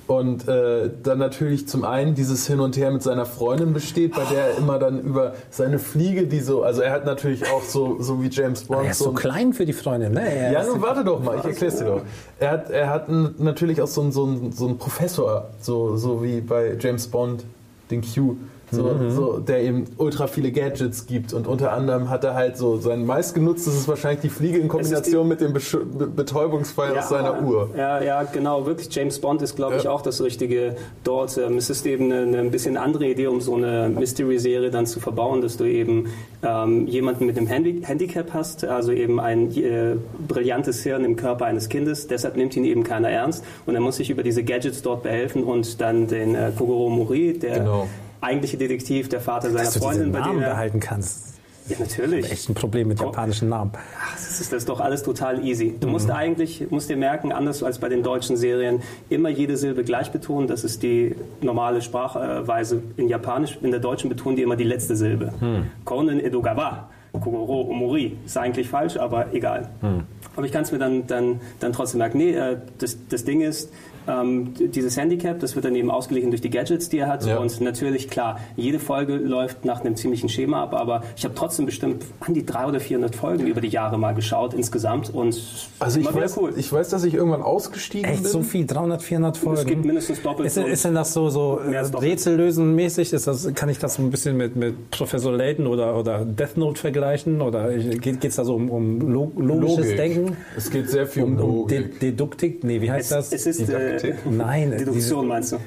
Und äh, dann natürlich zum einen dieses Hin und Her mit seiner Freundin besteht, bei der er immer dann über seine Fliege, die so, also er hat natürlich auch so, so wie James Bond. er ist so, so klein für die Freundin, ne? Er ja, nun warte doch mal, ich erklär's dir doch. Er hat, er hat natürlich auch so einen, so einen, so einen Professor, so, so wie bei James Bond, den Q so, mhm. so, der eben ultra viele Gadgets gibt. Und unter anderem hat er halt so sein meistgenutztes ist wahrscheinlich die Fliege in Kombination mit dem Besch Betäubungsfall ja, aus seiner Uhr. Ja, ja, genau, wirklich. James Bond ist, glaube ich, ja. auch das Richtige dort. Ähm, es ist eben eine, eine ein bisschen andere Idee, um so eine Mystery-Serie dann zu verbauen, dass du eben ähm, jemanden mit einem Handy Handicap hast, also eben ein äh, brillantes Hirn im Körper eines Kindes. Deshalb nimmt ihn eben keiner ernst. Und er muss sich über diese Gadgets dort behelfen und dann den äh, Kogoro Mori, der genau eigentliche Detektiv, der Vater seiner Dass Freundin, bei dem er behalten kannst. Ja, natürlich. Ich echt ein Problem mit japanischen Namen. Ach, das ist, das ist doch alles total easy. Du mhm. musst eigentlich, musst dir merken, anders als bei den deutschen Serien, immer jede Silbe gleich betonen. Das ist die normale Sprachweise. In Japanisch, in der deutschen betonen die immer die letzte Silbe. Mhm. Konen Edogawa. Kogoro Omori. Ist eigentlich falsch, aber egal. Mhm. Aber ich kann es mir dann, dann, dann trotzdem merken. Nee, äh, das, das Ding ist, ähm, dieses Handicap, das wird dann eben ausgeglichen durch die Gadgets, die er hat. Ja. Und natürlich, klar, jede Folge läuft nach einem ziemlichen Schema ab, aber ich habe trotzdem bestimmt an die 300 oder 400 Folgen über die Jahre mal geschaut insgesamt. Und also ich weiß, cool. ich weiß, dass ich irgendwann ausgestiegen Echt, bin. so viel? 300, 400 Folgen? Es gibt mindestens doppelt ist, ist denn das so, so Rätsellösen mäßig? Ist das, kann ich das so ein bisschen mit, mit Professor Layton oder, oder Death Note vergleichen? Oder geht es da so um, um logisches Logik. Denken? Es geht sehr viel um, um, um Deduktik? Nee, wie heißt es, das? Es ist, äh, Nein. Deduktion meinst du?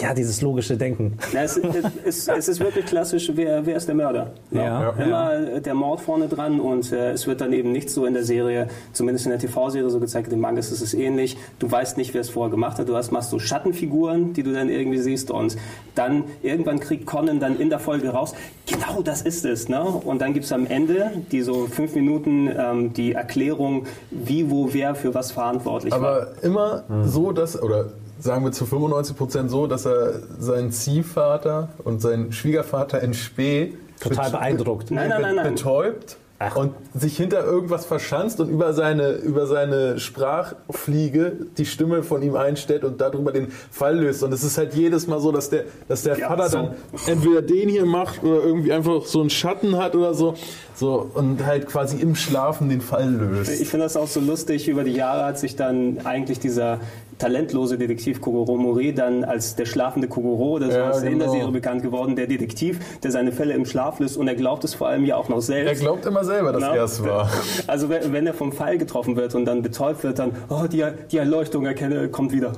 Ja, dieses logische Denken. Ja, es, es, es, ist wirklich klassisch, wer, wer ist der Mörder? Ja. ja. Immer der Mord vorne dran und äh, es wird dann eben nicht so in der Serie, zumindest in der TV-Serie so gezeigt, im Manga ist es ähnlich. Du weißt nicht, wer es vorher gemacht hat. Du hast, machst so Schattenfiguren, die du dann irgendwie siehst und dann irgendwann kriegt Conan dann in der Folge raus, genau das ist es. Ne? Und dann gibt es am Ende die so fünf Minuten ähm, die Erklärung, wie, wo, wer für was verantwortlich Aber war. Aber immer hm. so, dass, oder sagen wir zu 95 Prozent so, dass er seinen Ziehvater und seinen Schwiegervater in Spee total beeindruckt. Nein, nein, nein, nein. betäubt Ach. und sich hinter irgendwas verschanzt und über seine, über seine Sprachfliege die Stimme von ihm einstellt und darüber den Fall löst. Und es ist halt jedes Mal so, dass der, dass der ja, Vater so. dann entweder den hier macht oder irgendwie einfach so einen Schatten hat oder so. So, und halt quasi im Schlafen den Fall löst. Ich finde das auch so lustig. Über die Jahre hat sich dann eigentlich dieser talentlose Detektiv Kogoro Mori dann als der schlafende Kogoro oder so ja, genau. in der. Serie bekannt geworden. Der Detektiv, der seine Fälle im Schlaf löst und er glaubt es vor allem ja auch noch selbst. Er glaubt immer selber, dass er es war. Also wenn er vom Pfeil getroffen wird und dann betäubt wird, dann, oh, die, die Erleuchtung erkenne, kommt wieder.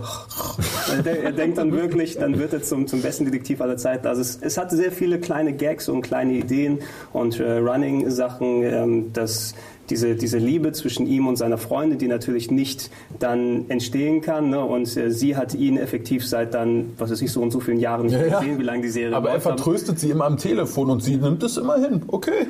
er denkt dann wirklich, dann wird er zum, zum besten Detektiv aller Zeiten. Also es, es hat sehr viele kleine Gags und kleine Ideen und äh, Running Sachen, ähm, dass diese, diese Liebe zwischen ihm und seiner Freundin, die natürlich nicht dann entstehen kann. Ne? Und äh, sie hat ihn effektiv seit dann, was weiß ich, so und so vielen Jahren nicht ja, gesehen, wie lange die Serie Aber er vertröstet sie immer am Telefon und sie nimmt es immer hin. Okay.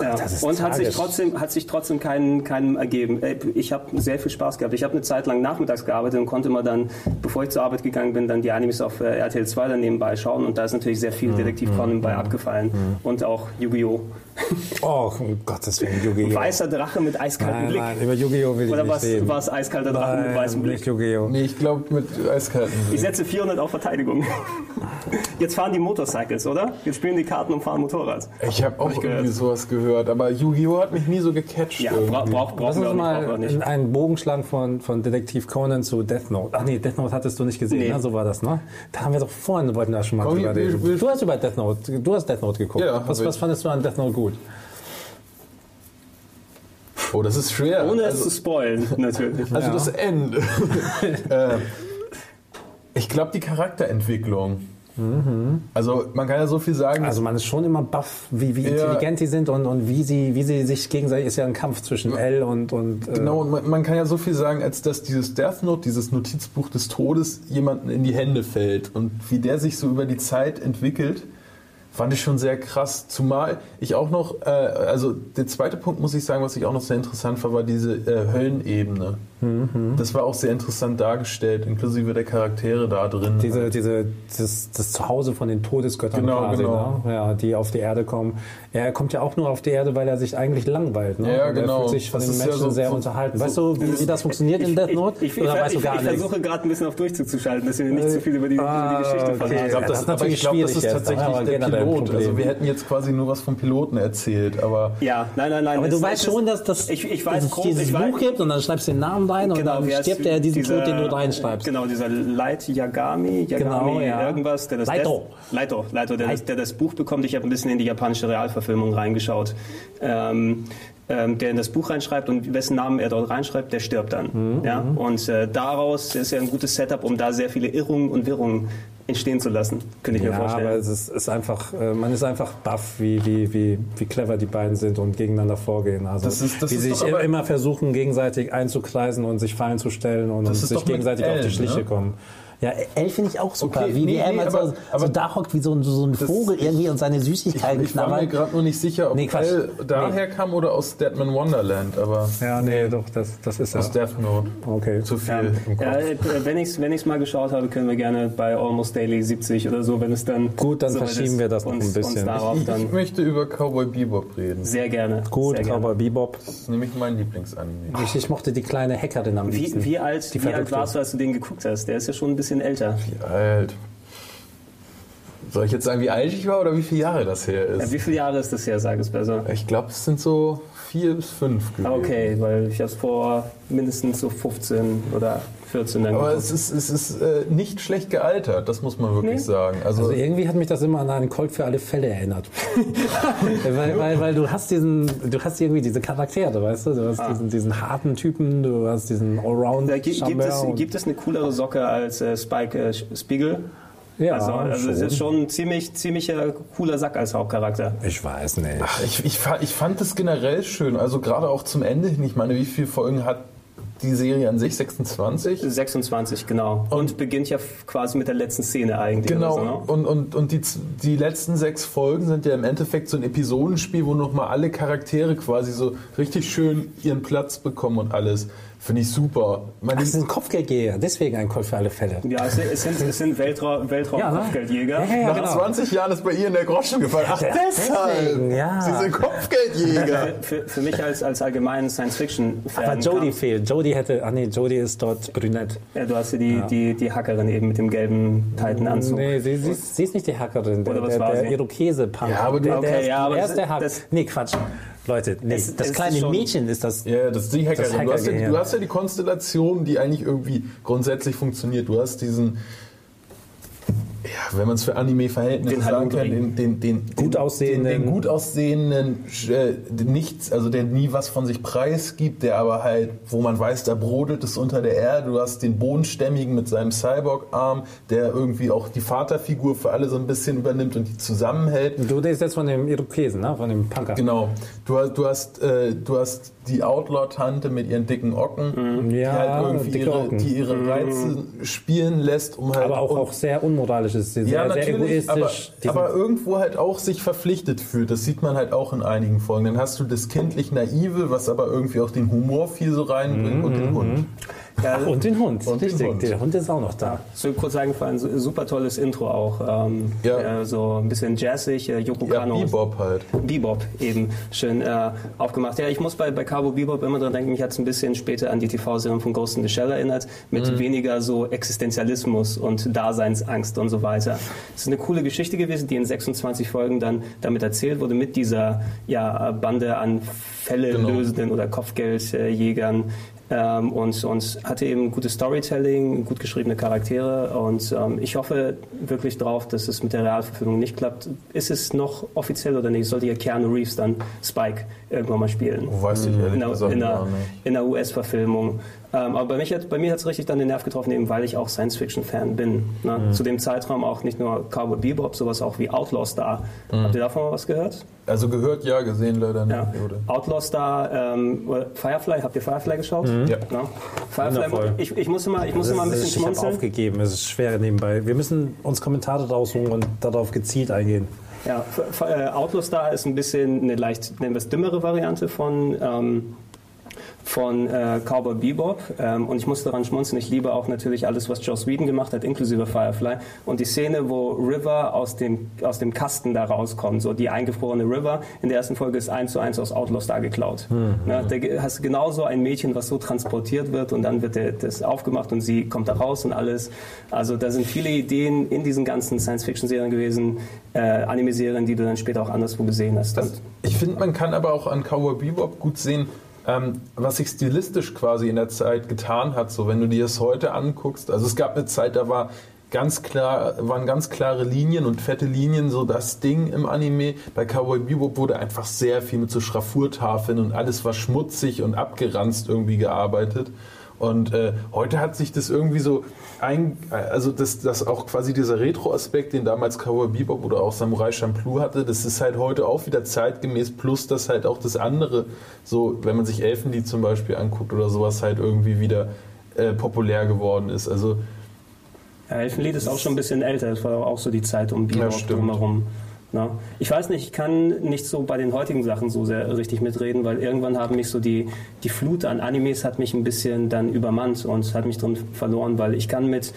Ja. Und hat sich trotzdem, hat sich trotzdem keinen, keinen ergeben. Ich habe sehr viel Spaß gehabt. Ich habe eine Zeit lang nachmittags gearbeitet und konnte immer dann, bevor ich zur Arbeit gegangen bin, dann die Animes auf äh, RTL 2 dann nebenbei schauen. Und da ist natürlich sehr viel mhm. Detektiv Conan mhm. bei abgefallen. Mhm. Und auch Yu-Gi-Oh! Oh, um Gottes Willen, Yu-Gi-Oh! Weißer Drache mit eiskaltem nein, Blick. Nein, über Yu-Gi-Oh! will ich Oder nicht reden. war es eiskalter Drache nein, mit weißem Blick? nicht Yu-Gi-Oh! Nee, ich glaube mit eiskaltem Blick. Ich setze 400 auf Verteidigung. Jetzt fahren die Motorcycles, oder? Jetzt spielen die Karten und fahren Motorrad. Ich habe auch hab irgendwie sowas gehört, aber Yu-Gi-Oh! hat mich nie so gecatcht. Ja, braucht brauch, brauch Lass uns mal nicht. einen Bogenschlag von, von Detektiv Conan zu Death Note. Ach nee, Death Note hattest du nicht gesehen, nee. ne? so war das, ne? Da haben wir doch vorhin, wollten wir schon mal Komm, drüber reden. Du hast über Death Note, du hast Death Note geguckt. Ja, was, was fandest du an Death Note gut? Oh, das ist schwer. Ohne also, es zu spoilen, natürlich. Also ja. das Ende. äh, ich glaube, die Charakterentwicklung. Also man kann ja so viel sagen. Also man ist schon immer baff, wie, wie Ja. intelligent die sind und, und wie, sie, wie sie sich gegenseitig, ist ja ein Kampf zwischen L und... und äh, Genau, und man, man kann ja so viel sagen, als dass dieses Death Note, dieses Notizbuch des Todes, jemanden in die Hände fällt. Und wie der sich so über die Zeit entwickelt, fand ich schon sehr krass. Zumal ich auch noch, äh, also der zweite Punkt, muss ich sagen, was ich auch noch sehr interessant fand, war diese äh, Höllenebene. Das war auch sehr interessant dargestellt, inklusive der Charaktere da drin. Diese, diese, das, das Zuhause von den Todesgöttern Genau, quasi, genau. Ne? Ja, die auf die Erde kommen. Er kommt ja auch nur auf die Erde, weil er sich eigentlich langweilt. Ne? Ja, Und genau. Er fühlt sich von Das den ist ja Menschen so- sehr so- unterhalten. so- weißt du, wie, wie das funktioniert in Death Note? Ich, ich, Oder ich, weißt du ich, gar ich versuche gerade ein bisschen auf Durchzug zu schalten, dass wir nicht zu viel über die, Ah, über die Geschichte okay. verraten. Ich glaube, Ja, das, das ist ich natürlich glaube, das ist schwierig tatsächlich der Pilot. Also wir hätten jetzt quasi nur was vom Piloten erzählt, aber Ja, nein, nein, nein. Aber du weißt schon, dass, ich, ich es dieses ich Buch gibt und dann schreibst du den Namen rein und dann wie heißt stirbt er diesen dieser- Tod, den du reinschreibst. Genau, dieser Light Yagami, Yagami Genau, ja. irgendwas, der das, Leito. Leito, Leito, der, das, Leit- der das Buch bekommt. Ich habe ein bisschen in die japanische Realverfilmung reingeschaut. Ähm, ähm, der in das Buch reinschreibt und wessen Namen er dort reinschreibt, der stirbt dann. Mhm, ja? Und äh, daraus ist ja ein gutes Setup, um da sehr viele Irrungen und Wirrungen entstehen zu lassen, könnte ich mir Ja, vorstellen. aber es ist, ist einfach, äh, man ist einfach baff, wie, wie, wie, wie clever die beiden sind und gegeneinander vorgehen. Also Das ist- das wie ist sie sich aber- immer versuchen, gegenseitig einzukreisen und sich Fallen zu stellen und, und sich gegenseitig auf die Schliche ne? kommen. Ja, L finde ich auch super. Okay, wie, nee, wie er nee, mal aber- so, aber- so da hockt wie so ein, so ein Vogel irgendwie und seine Süßigkeiten ich war mir knabbert. gerade nur nicht sicher, ob Nee, Quatsch. L daher kam oder aus Deadman Wonderland, aber Ja, nee, doch, das, das ist aus Death Note. Okay. Zu viel im Kopf. Ja, äh, wenn ich es wenn ich's mal geschaut habe, können wir gerne bei Almost Daily 70 oder so, wenn es dann. Gut, dann soweit verschieben wir das noch ein uns, bisschen. Uns darauf Ich, dann ich möchte über Cowboy Bebop reden. sehr gerne. Gut, sehr gerne. Cowboy Bebop. Das ist nämlich mein Lieblingsanime. Ich, ich mochte die kleine Hackerin am liebsten. Wie, wie alt, Die wie alt warst du, als du den geguckt hast? Der ist ja schon ein bisschen älter. Wie alt? Soll ich jetzt sagen, wie alt ich war oder wie viele Jahre das her Ja, ist? wie viele Jahre ist das her, sag es besser? Ich glaube, es sind so vier bis fünf gewesen. Ah, Okay, weil ich habe es vor mindestens so 15 oder 14 dann Aber geguckt. es ist, es ist äh, nicht schlecht gealtert, das muss man wirklich Nee. sagen. Also, Also irgendwie hat mich das immer an einen Colt für alle Fälle erinnert. weil, weil, weil du hast diesen, du hast irgendwie diese Charaktere, weißt du? Du hast diesen, diesen harten Typen, du hast diesen allround Da gi- gibt, es, gibt es eine coolere Socke als äh, Spike äh, Spiegel? ja, also also es ist schon ein ziemlich, ziemlicher cooler Sack als Hauptcharakter. Ich weiß nicht. ich, ich, fa- ich fand es generell schön, also gerade auch zum Ende hin. Ich meine, wie viele Folgen hat die Serie an sich? 26? 26, genau. Und, beginnt ja quasi mit der letzten Szene eigentlich. Genau, so, ne? und, und, und die, die letzten sechs Folgen sind ja im Endeffekt so ein Episodenspiel, wo nochmal alle Charaktere quasi so richtig schön ihren Platz bekommen und alles. Finde ich super. Meine, Ach, das ist ein Kopfgeldjäger, deswegen ein Colt für alle Fälle. Ja, es, es sind, es sind Weltraum, Weltraum Ja, ne? Kopfgeldjäger. Ja, ja, nach genau. 20 Jahren ist bei ihr in der Groschen gefallen. Ach, deshalb! deswegen, ja. Sie sind Kopfgeldjäger. Für, für mich als, als allgemeinen Science-Fiction-Fan. Aber Jodie fehlt. Jodie hätte, ah nee, Jodie ist dort brünett. Ja, du hast ja die, die, die Hackerin eben mit dem gelben Titan-Anzug. Nee, sie, sie, ist, sie ist nicht die Hackerin, der, Oder was der, war der sie? Irokese-Punk. Ja, aber du- der, der Okay, ist, ja, aber er ist der Hack. das- Nee, Quatsch. Leute, nee, Es- das es kleine ist schon- Mädchen ist das. Ja, das ist die Hackerin. Das du, hast ja, du hast ja die Konstellation, die eigentlich irgendwie grundsätzlich funktioniert. Du hast diesen, ja, wenn man es für Anime-Verhältnisse sagen kann, den, den, den, Gut den, aussehenden- den, den gut aussehenden, äh, nichts, also der nie was von sich preisgibt, der aber halt, wo man weiß, da brodelt es unter der Erde. Du hast den Bodenstämmigen mit seinem Cyborg-Arm, der irgendwie auch die Vaterfigur für alle so ein bisschen übernimmt und die zusammenhält. Du redest jetzt von dem Irokesen, ne? von dem Punker. Genau. Du, hast- du, hast, äh, du hast die Outlaw-Tante mit ihren dicken Ocken, die Ja, halt irgendwie ihre, die ihre Reize spielen lässt, um halt Aber auch, auch sehr unmoralisch ist. Sehr, ja, sehr natürlich, aber, egoistisch. Aber sind- irgendwo halt auch sich verpflichtet fühlt. Das sieht man halt auch in einigen Folgen. Dann hast du das kindlich Naive, was aber irgendwie auch den Humor viel so reinbringt und den Hund. Ja, und den Hund, Und den richtig. Hund. Der Hund ist auch noch da. so kurz eingefallen, super tolles Intro auch. Ähm, Ja. äh, so ein bisschen jazzig, äh, Yoko Ja, Kano. Bebop halt. Bebop eben schön äh, aufgemacht. Ja, ich muss bei, bei Cabo Bebop immer dran denken, mich hat es ein bisschen später an die TV-Serie von Ghost in the Shell erinnert, mit Mhm. weniger so Existenzialismus und Daseinsangst und so weiter. Es ist eine coole Geschichte gewesen, die in 26 Folgen dann damit erzählt wurde, mit dieser ja, Bande an Fälle Genau. lösenden oder Kopfgeldjägern. Ähm, und, und hatte eben gutes Storytelling, gut geschriebene Charaktere und ähm, ich hoffe wirklich drauf, dass es mit der Realverfilmung nicht klappt. Ist es noch offiziell oder nicht? Sollte ja Keanu Reeves dann Spike irgendwann mal spielen? Oh, weiß ich ehrlich in der, in der, in der US-Verfilmung. Ähm, aber bei, mich hat, bei mir hat es richtig dann den Nerv getroffen, eben weil ich auch Science-Fiction-Fan bin. Ne? Mhm. Zu dem Zeitraum auch nicht nur Cowboy Bebop, sowas auch wie Outlaw Star. Mhm. Habt ihr davon mal was gehört? Also gehört ja, gesehen leider nicht. Ja. Outlaw Star, ähm, Firefly, habt ihr Firefly geschaut? Ja. Ja. Firefly, Wundervoll. ich, ich muss immer, ich muss immer ein bisschen ich habe schmunzeln. aufgegeben, es ist schwer nebenbei. Wir müssen uns Kommentare raussuchen und darauf gezielt eingehen. Ja, äh, Outlaw Star ist ein bisschen eine leicht, nennen wir es dümmere Variante von, ähm, von äh, Cowboy Bebop. Ähm, und ich muss daran schmunzeln, ich liebe auch natürlich alles, was Joss Whedon gemacht hat, inklusive Firefly. Und die Szene, wo River aus dem, aus dem Kasten da rauskommt, so die eingefrorene River, in der ersten Folge ist eins zu eins aus Outlaw Star geklaut. Ja, da hast du genauso ein Mädchen, was so transportiert wird und dann wird der, das aufgemacht und sie kommt da raus und alles. Also da sind viele Ideen in diesen ganzen Science-Fiction-Serien gewesen, äh, Anime-Serien, die du dann später auch anderswo gesehen hast. Das, ich finde, man kann aber auch an Cowboy Bebop gut sehen, ähm, was sich stilistisch quasi in der Zeit getan hat. So, wenn du dir das heute anguckst, also es gab eine Zeit, da war ganz klar, waren ganz klare Linien und fette Linien so das Ding im Anime. Bei Cowboy Bebop wurde einfach sehr viel mit so Schraffurtafeln und alles war schmutzig und abgeranzt irgendwie gearbeitet. Und äh, heute hat sich das irgendwie so ein, also das, das auch quasi dieser Retro-Aspekt, den damals Cowboy Bebop oder auch Samurai Champloo hatte, das ist halt heute auch wieder zeitgemäß, plus dass halt auch das andere, so wenn man sich Elfenlied zum Beispiel anguckt oder sowas, halt irgendwie wieder äh, populär geworden ist. Also Ja, Elfenlied ist auch schon ein bisschen älter, das war auch so die Zeit um Ja, Bebop stimmt. drumherum. Na, ich weiß nicht, ich kann nicht so bei den heutigen Sachen so sehr richtig mitreden, weil irgendwann haben mich so die, die Flut an Animes hat mich ein bisschen dann übermannt und hat mich drin verloren, weil ich kann mit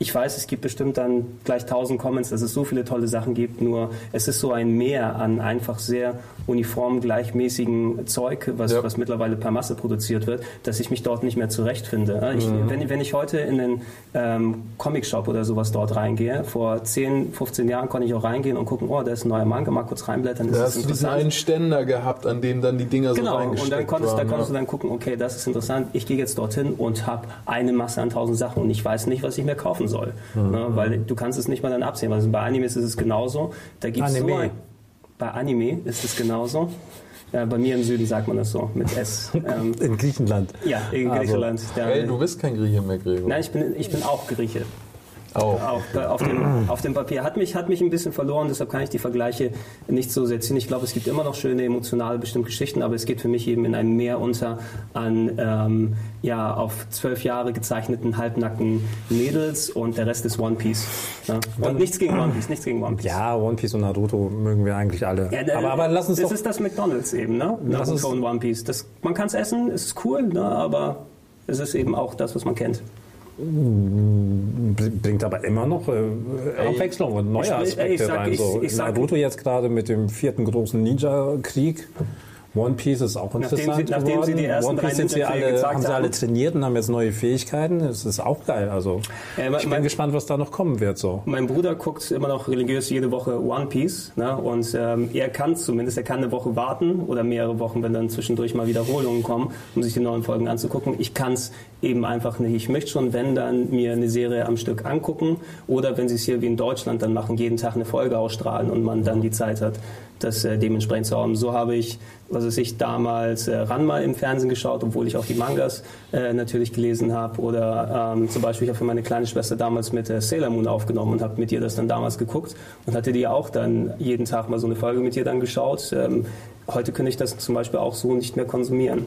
ich weiß, es gibt bestimmt dann gleich tausend Comments, dass es so viele tolle Sachen gibt, nur es ist so ein Meer an einfach sehr uniform gleichmäßigen Zeug, was, Ja. was mittlerweile per Masse produziert wird, dass ich mich dort nicht mehr zurechtfinde. Ich, wenn, wenn ich heute in einen ähm, Comic-Shop oder sowas dort reingehe, vor 10, 15 Jahren konnte ich auch reingehen und gucken, oh, da ist ein neuer Manga, mal kurz reinblättern, da hast du diesen einen Ständer gehabt, an dem dann die Dinger so Genau, reingesteckt und dann konntest, da waren. konntest du ja. dann gucken, okay, das ist interessant, ich gehe jetzt dorthin und habe eine Masse an tausend Sachen und ich weiß nicht, was ich mir kaufen soll. Mhm. Ne, weil du kannst es nicht mal dann absehen. Also bei Animes ist es genauso. Da gibt's Anime. So ein, bei Anime ist es genauso. Ja, bei mir im Süden sagt man das so, mit S. Ähm, In Griechenland. ja, in Also, Griechenland. Der- Ey, du bist kein Grieche mehr, Gregor. Nein, ich bin, ich bin auch Grieche. Auch. Auf, auf, dem, auf dem Papier. Hat mich, hat mich ein bisschen verloren, deshalb kann ich die Vergleiche nicht so sehr ziehen. Ich glaube, es gibt immer noch schöne emotionale bestimmte Geschichten, aber es geht für mich eben in einem Meer unter an ähm, ja, auf zwölf Jahre gezeichneten halbnackten Mädels und der Rest ist One Piece. Ne? Und nichts gegen One Piece, nichts gegen One Piece. Ja, One Piece und Naruto mögen wir eigentlich alle. Ja, aber, aber lass uns das doch. ist das McDonalds eben, ne? Lass uns- Naruto und One Piece. Das, man kann es essen, es ist cool, ne? aber es ist eben auch das, was man kennt. Bringt aber immer noch äh, Abwechslung und neue Ich- ey, ich Aspekte sag- rein. ich- So. ich sag- Naruto jetzt gerade mit dem vierten großen Ninja-Krieg. One Piece ist auch Nachdem interessant sie- nachdem geworden. sie die ersten One Piece sind sie alle, haben sie alle trainiert und haben jetzt neue Fähigkeiten. Es ist auch geil. Also Äh, ich bin mein- gespannt, was da noch kommen wird. So. Mein Bruder guckt immer noch religiös jede Woche One Piece ne? und ähm, er kann zumindest, er kann eine Woche warten oder mehrere Wochen, wenn dann zwischendurch mal Wiederholungen kommen, um sich die neuen Folgen anzugucken. Ich kann es eben einfach nicht. Ich möchte schon, wenn dann mir eine Serie am Stück angucken oder wenn sie es hier wie in Deutschland dann machen, jeden Tag eine Folge ausstrahlen und man dann die Zeit hat, das äh, dementsprechend zu haben. So habe ich, was weiß ich, damals äh, Ranma im Fernsehen geschaut, obwohl ich auch die Mangas äh, natürlich gelesen habe. Oder ähm, zum Beispiel, ich habe für meine kleine Schwester damals mit äh, Sailor Moon aufgenommen und habe mit ihr das dann damals geguckt und hatte die auch dann jeden Tag mal so eine Folge mit ihr dann geschaut. Ähm, Heute könnte ich das zum Beispiel auch so nicht mehr konsumieren.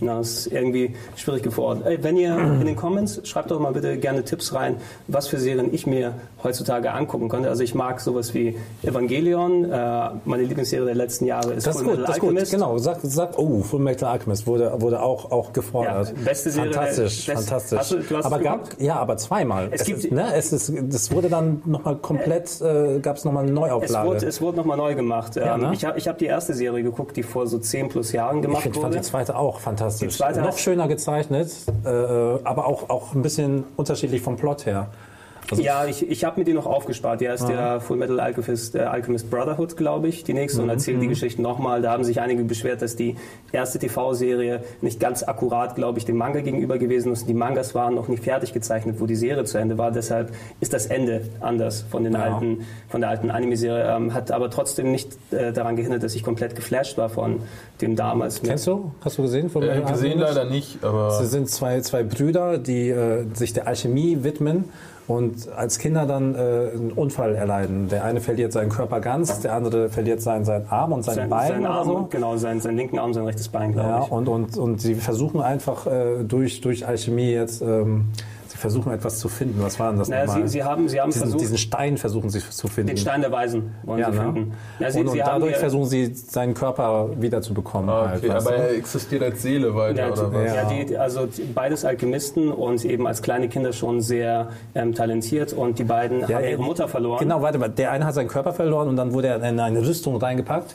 Na, das ist irgendwie schwierig geworden. Ey, wenn ihr in den Comments, schreibt doch mal bitte gerne Tipps rein, was für Serien ich mir heutzutage angucken könnte. Also ich mag sowas wie Evangelion. Äh, meine Lieblingsserie der letzten Jahre ist Das ist Full gut, Metal das ist gut. Alchemist. Genau, sag, sag, oh, Full Metal Alchemist wurde, wurde auch, auch Ja, gefordert. beste Serie der- Fantastisch, best- fantastisch. Hast du- du hast aber es gab, ja, aber zweimal. Es Es gibt- ist, ne, es ist, das wurde dann nochmal komplett, äh, gab es nochmal eine Es Neuauflage. wurde, es wurde nochmal neu gemacht. Ähm, ne? Ich habe ich hab die erste Serie geguckt, die vor so 10 plus Jahren ich gemacht find, fand wurde. die zweite auch fantastisch. Die zweite Noch schöner gezeichnet, äh, aber auch, auch ein bisschen unterschiedlich vom Plot her. Also ja, ich, ich habe mir die noch aufgespart. Ja, ist der Full Metal Alchemist, äh, Alchemist Brotherhood, glaube ich, die nächste und erzählt die Geschichte nochmal. Da haben sich einige beschwert, dass die erste TV-Serie nicht ganz akkurat, glaube ich, dem Manga gegenüber gewesen ist. Die Mangas waren noch nicht fertig gezeichnet, wo die Serie zu Ende war. Deshalb ist das Ende anders von, den Ja. alten, von der alten Anime-Serie. Ähm, hat aber trotzdem nicht äh, daran gehindert, dass ich komplett geflasht war von dem damals. Kennst du? Hast du gesehen? Von Äh, gesehen leider nicht, aber Sie sind zwei, zwei Brüder, die äh, sich der Alchemie widmen und als Kinder dann äh, einen Unfall erleiden. Der eine verliert seinen Körper ganz, der andere verliert seinen, seinen Arm und sein, Sein, Bein sein oder Arm, so. genau, sein, sein linken Arm, sein rechtes Bein, glaube Ja, ich. und, und, und sie versuchen einfach äh, durch, durch Alchemie jetzt, ähm, versuchen etwas zu finden. Was war denn das Naja, nochmal? sie, sie haben, sie haben diesen, versucht, diesen Stein versuchen sie zu finden. den Stein der Weisen wollen ja, sie ne? finden. Ja, sie, und und dadurch versuchen sie, seinen Körper wieder zu bekommen. Ah, halt, okay, weißt aber er existiert als Seele weiter, Ja, oder die- was? ja, die, also beides Alchemisten und eben als kleine Kinder schon sehr ähm, talentiert und die beiden haben ihre Mutter verloren. Genau, warte mal. Der eine hat seinen Körper verloren und dann wurde er in eine Rüstung reingepackt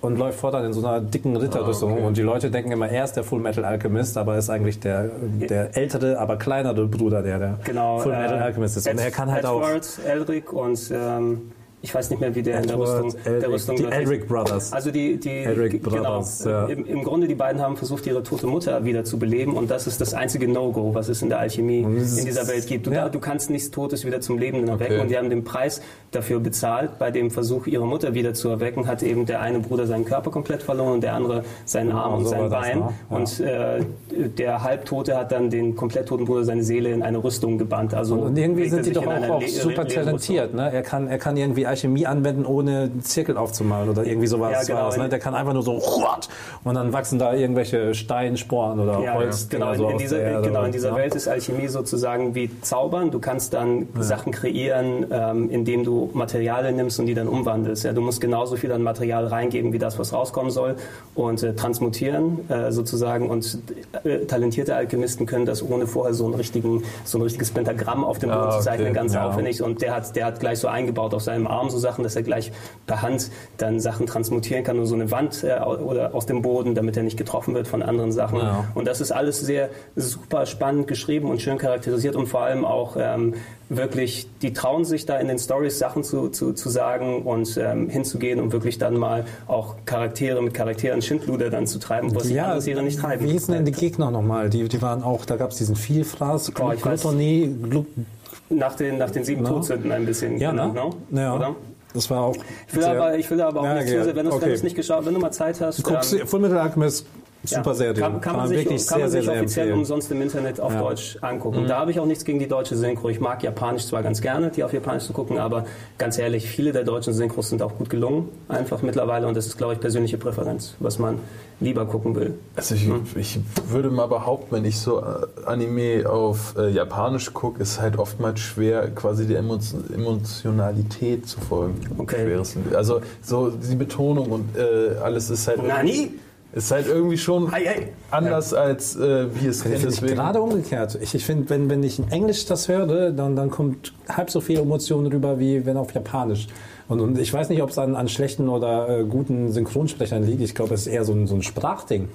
und läuft fortan in so einer dicken Ritterrüstung. Ah, okay. Und die Leute denken immer, er ist der Full Metal Alchemist, aber er ist eigentlich der, der ältere, aber kleinere Bruder, der der Genau, Full Metal äh, Alchemist ist. Und Ed- er kann halt auch Edward, Elric und ähm, ich weiß nicht mehr, wie der in der Edward, Rüstung, der Elric, Rüstung die Elric Brothers. Also die, die Elric genau, Brothers, ja. im, im Grunde die beiden haben versucht, ihre tote Mutter wieder zu beleben und das ist das einzige No-Go, was es in der Alchemie in dieser Welt gibt. Du, ja. du kannst nichts Totes wieder zum Leben erwecken Okay. und die haben den Preis dafür bezahlt. Bei dem Versuch, ihre Mutter wieder zu erwecken, hat eben der eine Bruder seinen Körper komplett verloren und der andere seinen Arm und so sein das, Bein. ne? Ja. Und äh, der Halbtote hat dann den komplett toten Bruder seine Seele in eine Rüstung gebannt. Also Und irgendwie sind die doch auch, auch super talentiert. Ne? Er, kann, er kann irgendwie Alchemie anwenden, ohne einen Zirkel aufzumalen oder irgendwie sowas. Ja, genau. das, ne? Der kann einfach nur so und dann wachsen da irgendwelche Steinsporen oder Ja, Holz. genau, so in, dieser, Erde. genau, in dieser ja. Welt ist Alchemie sozusagen wie Zaubern. Du kannst dann Sachen kreieren, ähm, indem du Materialien nimmst und die dann umwandelst. Ja, du musst genauso viel an Material reingeben, wie das, was rauskommen soll und äh, transmutieren äh, sozusagen. Und äh, talentierte Alchemisten können das ohne vorher so, einen richtigen, so ein richtiges Pentagramm auf dem Ah, Boden zu zeichnen, ganz Ja. aufwendig. Und der hat, der hat gleich so eingebaut auf seinem Arm so Sachen, dass er gleich per Hand dann Sachen transmutieren kann und so eine Wand äh, oder aus dem Boden, damit er nicht getroffen wird von anderen Sachen. Ja. Und das ist alles sehr super spannend geschrieben und schön charakterisiert und vor allem auch ähm, wirklich, die trauen sich da in den Stories Sachen zu, zu, zu sagen und ähm, hinzugehen und wirklich dann mal auch Charaktere mit Charakteren Schindluder dann zu treiben, was die andere Serien nicht treiben. Wie hießen denn die Gegner nochmal? Die, die waren auch, da gab es diesen Vielfraß, Glutonie, Glut, Nach den, nach den sieben Na? Todsünden ein bisschen. ja, ne? genau, Ja, Oder? das war auch. Ich will, aber, ich will aber auch Ja, nicht okay. zu sehr, wenn du es Okay. nicht geschaut wenn du mal Zeit hast. Guckst ähm, du, Fullmetal Alchemist, Ja. super Serie. Kann, kann man sich, wirklich kann man sehr, sich sehr, sehr offiziell empfehlen. umsonst im Internet auf Ja. Mhm. Deutsch angucken. Da habe ich auch nichts gegen die deutsche Synchro. Ich mag Japanisch zwar ganz gerne, die auf Japanisch zu gucken, aber ganz ehrlich, viele der deutschen Synchros sind auch gut gelungen, einfach mittlerweile. Und das ist, glaube ich, persönliche Präferenz, was man lieber gucken will. Also ich, ich würde mal behaupten, wenn ich so äh, Anime auf äh, Japanisch gucke, ist halt oftmals schwer, quasi der Emotio- Emotionalität zu folgen. Okay. Also so die Betonung und äh, alles ist halt Nani? Ist halt irgendwie schon Ei, ei. anders als äh, wie es Ich kennt. finde ich Deswegen gerade umgekehrt. Ich, ich finde, wenn, wenn ich in Englisch das höre, dann, dann kommt halb so viel Emotion rüber, wie wenn auf Japanisch. Und, und ich weiß nicht, ob es an, an schlechten oder äh, guten Synchronsprechern liegt. Ich glaube, es ist eher so ein, so ein Sprachding.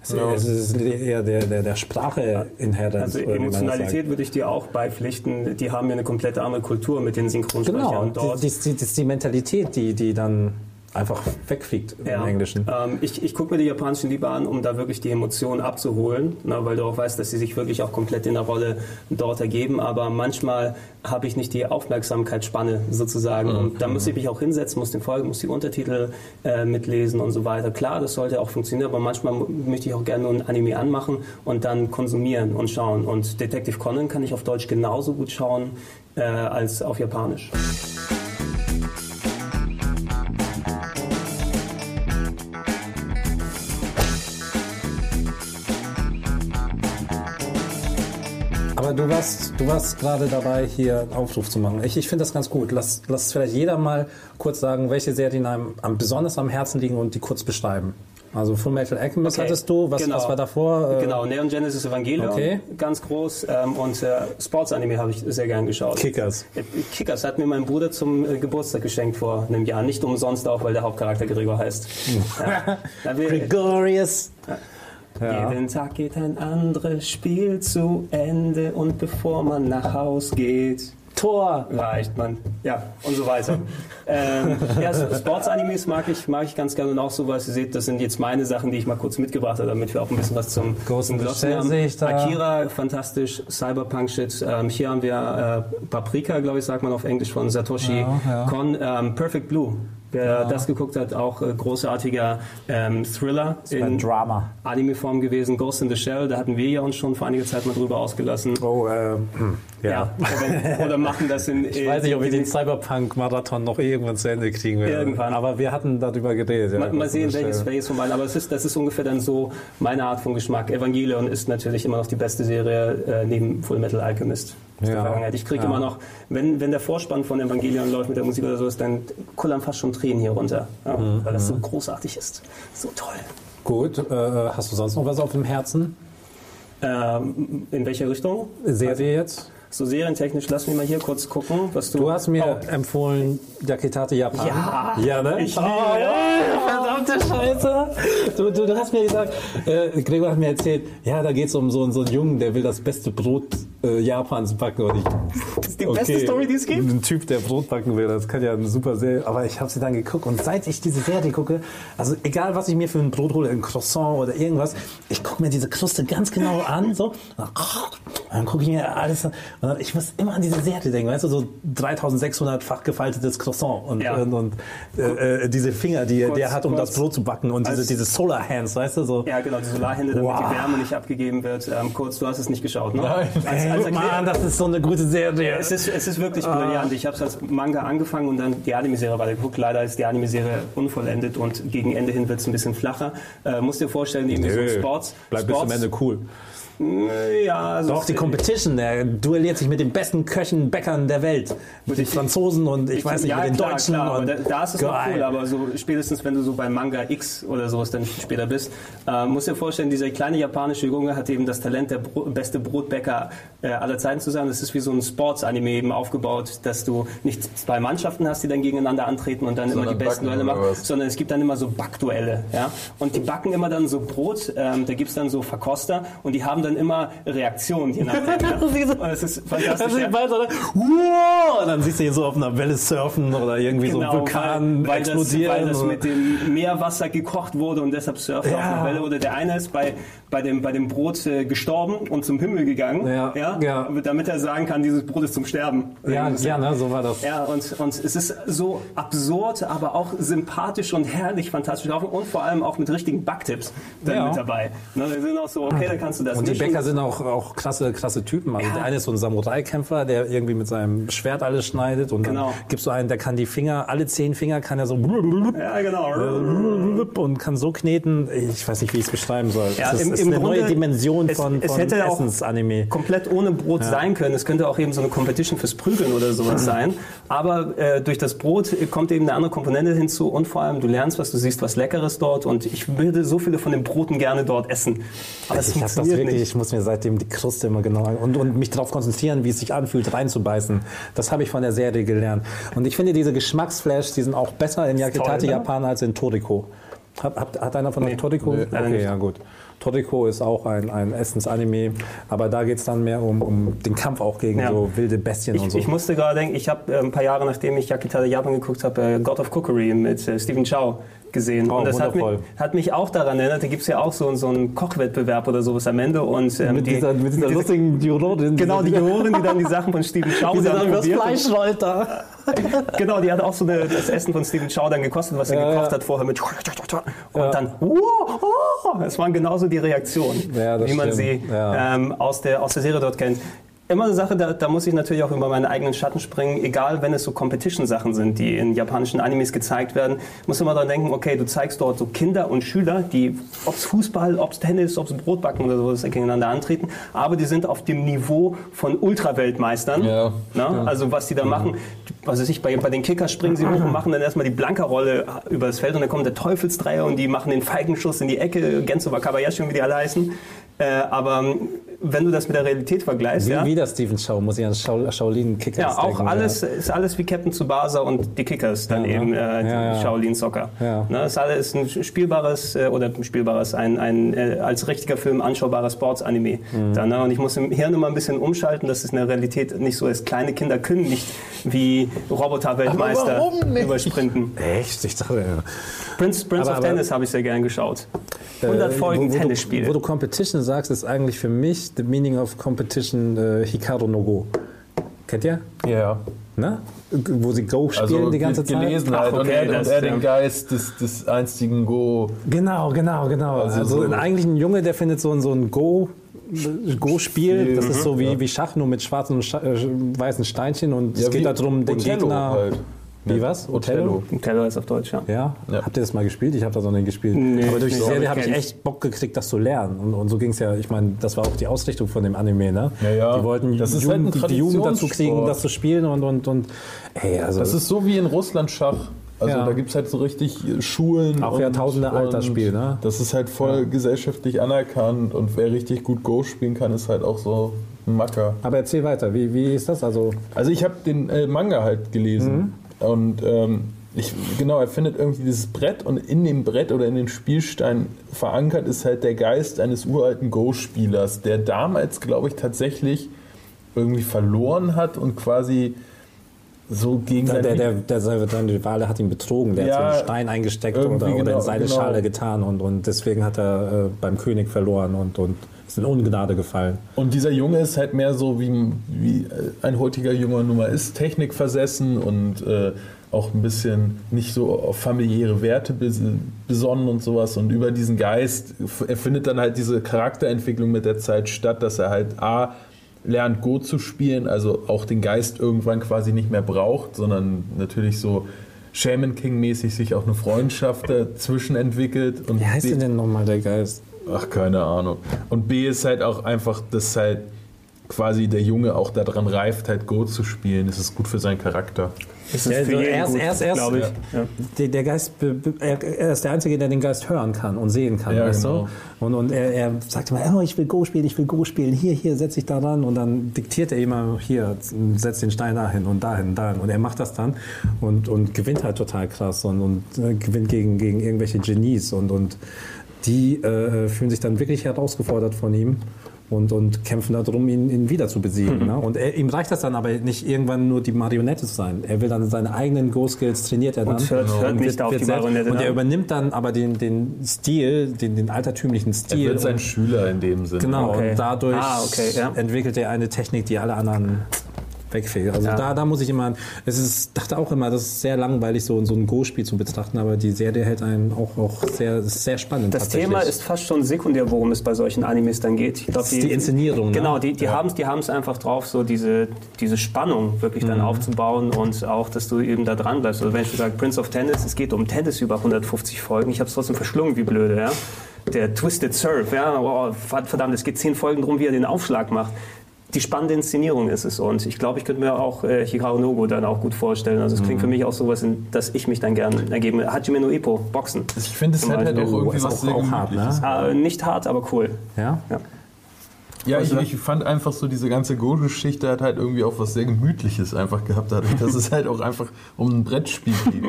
Es, es ist eher der, der, der Sprache inhärent. Also sagt. Emotionalität würde ich dir auch beipflichten. Die haben ja eine komplett andere Kultur mit den Synchronsprechern Genau, dort. die, die, die, das ist die Mentalität, die, die dann einfach wegfliegt im Ja. Englischen. Ähm, ich ich gucke mir die japanischen lieber an, um da wirklich die Emotionen abzuholen, ne, weil du auch weißt, dass sie sich wirklich auch komplett in der Rolle dort ergeben. Aber manchmal habe ich nicht die Aufmerksamkeitsspanne sozusagen. Und da muss ich mich auch hinsetzen, muss den Folgen, muss die Untertitel äh, mitlesen und so weiter. Klar, das sollte auch funktionieren, aber manchmal möchte ich auch gerne nur ein Anime anmachen und dann konsumieren und schauen. Und Detective Conan kann ich auf Deutsch genauso gut schauen äh, als auf Japanisch. Du warst, du warst gerade dabei, hier einen Aufruf zu machen. Ich, ich finde das ganz gut. Lass, lass vielleicht jeder mal kurz sagen, welche Serien einem am, besonders am Herzen liegen und die kurz beschreiben. Also Full Metal Alchemist Okay, hattest du, was, genau. was war davor? Äh, Genau, Neon Genesis Evangelion, Okay. ganz groß. Ähm, und äh, Sports-Anime habe ich sehr gern geschaut. Kickers. Äh, Kickers hat mir mein Bruder zum äh, Geburtstag geschenkt vor einem Jahr. Nicht umsonst auch, weil der Hauptcharakter Gregor heißt. ja. Wir, Gregorius. Ja. Jeden Tag geht ein anderes Spiel zu Ende und bevor man nach Haus geht, Tor. Reicht, man. Ja, und so weiter. ähm, ja, Sports-Animes mag ich, mag ich ganz gerne und auch sowas. Ihr seht, das sind jetzt meine Sachen, die ich mal kurz mitgebracht habe, damit wir auch ein bisschen was zum Glossen Shell haben. ich da. Akira, fantastisch. Cyberpunk-Shit. Ähm, hier haben wir äh, Paprika, glaube ich, sagt man auf Englisch, von Satoshi Ja, ja. Kon. Ähm, Perfect Blue. Wer das geguckt hat, auch äh, großartiger ähm, Thriller in Drama. Anime-Form gewesen. Ghost in the Shell, da hatten wir ja uns schon vor einiger Zeit mal drüber ausgelassen. Oh, äh, hm, ja. Oder, oder machen das in. Ich weiß nicht, ob wir den Cyberpunk-Marathon noch irgendwann zu Ende kriegen werden. Irgendwann. Aber wir hatten darüber geredet. Ja, Mal, mal sehen, Das, äh, welches welches von beiden. Aber es ist, das ist ungefähr dann so meine Art von Geschmack. Evangelion ist natürlich immer noch die beste Serie äh, neben Full Metal Alchemist. aus der Ja. Vergangenheit. Ich kriege Ja. immer noch, wenn, wenn der Vorspann von Evangelion läuft mit der Musik oder so, ist, dann kullern fast schon Tränen hier runter. Ja, Mhm. Weil das so großartig ist. So toll. Gut, äh, hast du sonst noch was auf dem Herzen? Ähm, in welche Richtung? Serie jetzt? So serientechnisch, lass mich mal hier kurz gucken, was du. Du hast mir Oh. empfohlen, Yakitate Japan. Ja, ja ne? ich oh, ja, verdammte Scheiße. Du, du, du hast mir gesagt, äh, Gregor hat mir erzählt, ja, da geht es um so, so einen Jungen, der will das beste Brot äh, Japans backen. Und ich, Das ist die beste Story, die es gibt. Ein Typ, der Brot backen will, das kann ja eine super Serie. Aber ich habe sie dann geguckt und seit ich diese Serie gucke, also egal was ich mir für ein Brot hole, ein Croissant oder irgendwas, ich gucke mir diese Kruste ganz genau an, so, und dann gucke ich mir alles an. Dann, ich muss immer an diese Serie denken, weißt du, so 3600-fach gefaltetes Croissant und, Ja. und, und äh, äh, diese Finger, die Kurz- der hat, um kurz- das Brot zu backen und diese, als- diese Solar Hands, weißt du, so. Ja, genau, die Solarhände, damit Wow. die Wärme nicht abgegeben wird. Ähm, kurz, du hast es nicht geschaut, ne? Nein. Als, als Mann, das ist so eine gute Serie. Es ist, es ist wirklich brillant. Ich habe es als Manga angefangen und dann die Anime-Serie weitergeguckt. Leider ist die Anime-Serie unvollendet und gegen Ende hin wird es ein bisschen flacher. Äh, musst dir vorstellen, irgendwie so Nö, Sports. Bleib bis zum Ende cool. Ja, also Doch, die Competition, der duelliert sich mit den besten Köchen, Bäckern der Welt. Mit den Franzosen und ich, weiß nicht, ja, mit den klar, Deutschen. Klar, und da, da ist es noch cool, aber so spätestens, wenn du so bei Manga X oder sowas dann später bist, äh, musst dir vorstellen, dieser kleine japanische Junge hat eben das Talent, der Bro beste Brotbäcker äh, aller Zeiten zu sein. Das ist wie so ein Sports-Anime eben aufgebaut, dass du nicht zwei Mannschaften hast, die dann gegeneinander antreten und dann immer die besten Duelle machen, sondern es gibt dann immer so Backduelle. Ja? Und die backen immer dann so Brot, ähm, da gibt es dann so Verkoster und die haben dann immer Reaktionen, je nachdem. ja? Und es ist fantastisch. Dann, ja. bald, oder? Wow! Und dann siehst du ihn so auf einer Welle surfen oder irgendwie so ein Vulkan Genau, weil, weil explodieren. Das, weil das mit dem Meerwasser gekocht wurde und deshalb surft er auf Ja. der Welle. Oder der eine ist bei, bei, dem, bei dem Brot äh, gestorben und zum Himmel gegangen, Ja, ja. damit er sagen kann, dieses Brot ist zum Sterben. ja, Das ist- ja, ne, so war das. ja, und, und es ist so absurd, aber auch sympathisch und herrlich fantastisch laufen und vor allem auch mit richtigen Backtipps dann Ja. mit dabei. Ne, die sind auch so, okay, dann kannst du das Und die mischen. Bäcker sind auch, auch klasse, klasse Typen. Also Ja. der eine ist so ein Samurai-Kämpfer, der irgendwie mit seinem Schwert alles schneidet. Und Genau. dann gibst du einen, der kann die Finger, alle zehn Finger kann er so Ja, genau. und kann so kneten. Ich weiß nicht, wie ich es beschreiben soll. Ja, es ist, im- ist im eine neue Grunde- Dimension es- von, es von hätte auch- Essensanime. komplett ohne Brot sein können. Es könnte auch eben so eine Competition fürs Prügeln oder sowas sein. Aber äh, durch das Brot kommt eben eine andere Komponente hinzu und vor allem du lernst was, du siehst was Leckeres dort und ich würde so viele von den Broten gerne dort essen. Aber es das funktioniert wirklich, nicht. Ich muss mir seitdem die Kruste immer genau und, und mich darauf konzentrieren, wie es sich anfühlt, reinzubeißen. Das habe ich von der Serie gelernt. Und ich finde diese Geschmacksflash, die sind auch besser in Yakitate ne? Japan als in Toriko. Hat, hat, hat einer von euch Toriko? Nee, okay, ja gut. Toriko ist auch ein, ein Essensanime, aber da geht es dann mehr um, um den Kampf auch gegen Ja. so wilde Bestien und Ich, so. ich musste gerade denken, ich habe äh, ein paar Jahre nachdem ich Yakitate Japan geguckt habe, äh, God of Cookery mit äh, Stephen Chow gesehen. Oh, und das hat mich, hat mich auch daran erinnert, da gibt es ja auch so, so einen Kochwettbewerb oder sowas am Ende. Und, ähm, mit, die- dieser, mit dieser lustigen Jurorin. Genau, die Jurorin, die dann die Sachen von Stephen Chow sie dann probiert. Fleisch rollt da. Genau, die hat auch so eine, das Essen von Stephen Chow dann gekostet, was er Ja, gekocht ja. hat vorher mit und Ja. dann wow, oh, es waren genauso die Reaktionen, wie man stimmt. sie ähm, aus, der, aus der Serie dort kennt. Immer eine Sache, da, da muss ich natürlich auch über meinen eigenen Schatten springen, egal wenn es so Competition-Sachen sind, die in japanischen Animes gezeigt werden, muss immer daran denken, okay, du zeigst dort so Kinder und Schüler, die, ob es Fußball, ob es Tennis, ob es Brotbacken oder sowas gegeneinander antreten, aber die sind auf dem Niveau von Ultraweltmeistern. Ja, Ne? Also was die da machen, was weiß ich, bei, bei den Kickers springen sie hoch und machen dann erstmal die Blankerrolle über das Feld und dann kommt der Teufelsdreier und die machen den Feigenschuss in die Ecke, Genzo Wakabayashi und wie die alle heißen. Äh, aber wenn du das mit der Realität vergleichst, Wie, ja, wie der Steven Shaw, muss ich an Shao, Shaolin Kickers ja, auch denken. alles ist alles wie Captain Tsubasa und die Kickers, dann Ja, eben ne? äh, Ja, ja. Shaolin Soccer. Ja. Ne, ist alles ein spielbares äh, oder spielbares, ein, ein äh, als richtiger Film anschaubarer Sports-Anime. Mhm. Dann, ne? Und ich muss im Hirn immer ein bisschen umschalten, dass es in der Realität nicht so ist. Kleine Kinder können nicht wie Roboter-Weltmeister übersprinten. Echt? Ich dachte, ja. Prince, Prince Aber- of aber- Tennis habe ich sehr gern geschaut. 100 Äh, Folgen wo, wo Tennisspiel. Du, wo du Competition sagst, ist eigentlich für mich the meaning of competition äh, Hikaru no Go. Kennt ihr? Ja. Ne? Wo sie Go spielen Also die ganze Zeit? gelesen Ach, halt. und okay, er, das, und er den Geist des, des einstigen Go. Genau, genau, genau. Also Also, so- eigentlich ein Junge, der findet so ein, so ein Go. Go-Spiel, Spiel, das ist so wie, ja. wie Schach, nur mit schwarzen und äh, weißen Steinchen und es Ja, geht wie darum, den Othello Gegner. halt. Wie was? Othello. Teller ist auf Deutsch, ja. Ja? Ja. Habt ihr das mal gespielt? Ich habe das noch nicht gespielt. Nee, aber durch die Serie ich habe ich echt Bock gekriegt, das zu lernen. Und, und so ging es ja, ich meine, das war auch die Ausrichtung von dem Anime, ne? Ja, ja. Die wollten Das ist halt Jugend, die Jugend dazu kriegen, das zu spielen und, und, und ey, also Das ist so wie in Russland Schach. Also Ja. da gibt es halt so richtig äh, Schulen. Auch Jahrtausende altes Spiel, ne? Das ist halt voll gesellschaftlich anerkannt und wer richtig gut Go spielen kann, ist halt auch so ein Macker. aber erzähl weiter, wie, wie ist das? Also, Also ich habe den äh, Manga halt gelesen Mhm. Und ähm, ich, genau, er findet irgendwie dieses Brett und in dem Brett oder in den Spielstein verankert ist halt der Geist eines uralten Go-Spielers, der damals, glaube ich, tatsächlich irgendwie verloren hat und quasi so gegen der, der, der, der, Rivale hat ihn betrogen, der Ja, hat so einen Stein eingesteckt irgendwie oder, oder genau, in seine genau. Schale getan und, und deswegen hat er äh, beim König verloren und, und ist in Ungnade gefallen. Und dieser Junge ist halt mehr so, wie, wie ein heutiger junger Nummer ist, technikversessen und äh, auch ein bisschen nicht so auf familiäre Werte bes besonnen und sowas. Und über diesen Geist, er findet dann halt diese Charakterentwicklung mit der Zeit statt, dass er halt A, lernt Go zu spielen, also auch den Geist irgendwann quasi nicht mehr braucht, sondern natürlich so Shaman King-mäßig sich auch eine Freundschaft dazwischen entwickelt. Und Wie heißt denn denn nochmal der Geist? Ach, keine Ahnung. Und B ist halt auch einfach, dass halt quasi der Junge auch daran reift, halt Go zu spielen. Das ist gut für seinen Charakter. Das Ja, also erst- erst- erst- glaube ich. Ja. Ja. Der, der Geist, be- be- er, ist der Einzige, der den Geist hören kann und sehen kann, Ja, weißt genau. du? Und, und er, er sagt immer, oh, ich will Go spielen, ich will Go spielen, hier, hier, setz dich da ran. Und dann diktiert er immer, hier, setz den Stein dahin und dahin und dahin. Und er macht das dann und, und gewinnt halt total krass und, und äh, gewinnt gegen, gegen irgendwelche Genies. Und, und die äh, fühlen sich dann wirklich herausgefordert von ihm. Und, und kämpfen darum, ihn, ihn wieder zu besiegen. Mhm. Ne? Und er, ihm reicht das dann aber nicht, irgendwann nur die Marionette zu sein. Er will dann seine eigenen Go-Skills trainiert er dann. Und hört- hört Und nicht auf die selbst- Marionette, Und ne? er übernimmt dann aber den, den Stil, den, den altertümlichen Er Stil. wird sein und, Schüler in dem Sinne. genau, Okay. und dadurch Ah, okay, ja. entwickelt er eine Technik, die alle anderen wegfegt. Also Ja. da, da muss ich immer, es ist, dachte auch immer, das ist sehr langweilig, so, so ein Go-Spiel zu betrachten, aber die Serie hält einen auch, auch sehr, sehr spannend. Das. Thema ist fast schon sekundär, worum es bei solchen Animes dann geht. Ich glaub, Das ist die Inszenierung, ne? Genau, die, die haben es die einfach drauf, so diese, diese Spannung wirklich Mhm. dann aufzubauen und auch, dass du eben da dran bleibst. Also wenn ich sage, Prince of Tennis, es geht um Tennis über 150 Folgen. Ich habe es trotzdem verschlungen, wie blöde, ja. Der Twisted Surf, ja, oh, verdammt, es geht zehn Folgen drum, wie er den Aufschlag macht. Die spannende Inszenierung ist es und ich glaube, ich könnte mir auch äh, Hikaru Nogo dann auch gut vorstellen. Also es klingt Mhm. für mich auch sowas, in das ich mich dann gerne ergebe. Hajime no Ippo, Boxen. Ich finde, es hat halt auch irgendwie Ist was auch- sehr auch hart, Gemütliches. ne? Äh, nicht hart, aber cool. Ja? Ja. Ja, ich, ich fand einfach so, diese ganze Go-Geschichte hat halt irgendwie auch was sehr Gemütliches einfach gehabt, dadurch, dass es halt auch einfach um ein Brettspiel geht.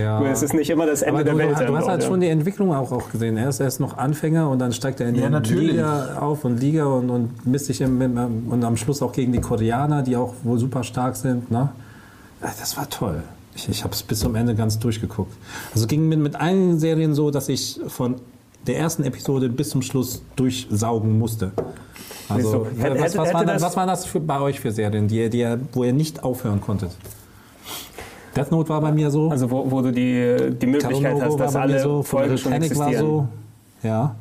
Ja. Es ist nicht immer das Ende Aber du, der Welt. du, du hast halt auch, schon ja. die Entwicklung auch, auch gesehen. Er ist erst noch Anfänger und dann steigt er in Ja, die natürlich. Liga auf und Liga und, und misst sich im, im, und am Schluss auch gegen die Koreaner, die auch wohl super stark sind. Ne? Ja, Das war toll. Ich, ich habe es bis zum Ende ganz durchgeguckt. Also ging mir mit einigen Serien so, dass ich von der ersten Episode bis zum Schluss durchsaugen musste. Also, Wieso? Hätte- was, was, hätte waren, das, was waren das für, bei euch für Serien, die, die, wo ihr nicht aufhören konntet? Death Note war bei mir so. Also wo, wo du die, die Möglichkeit hast, dass war alle so, Folgen Full schon Metal Panic war existieren. so. Ja,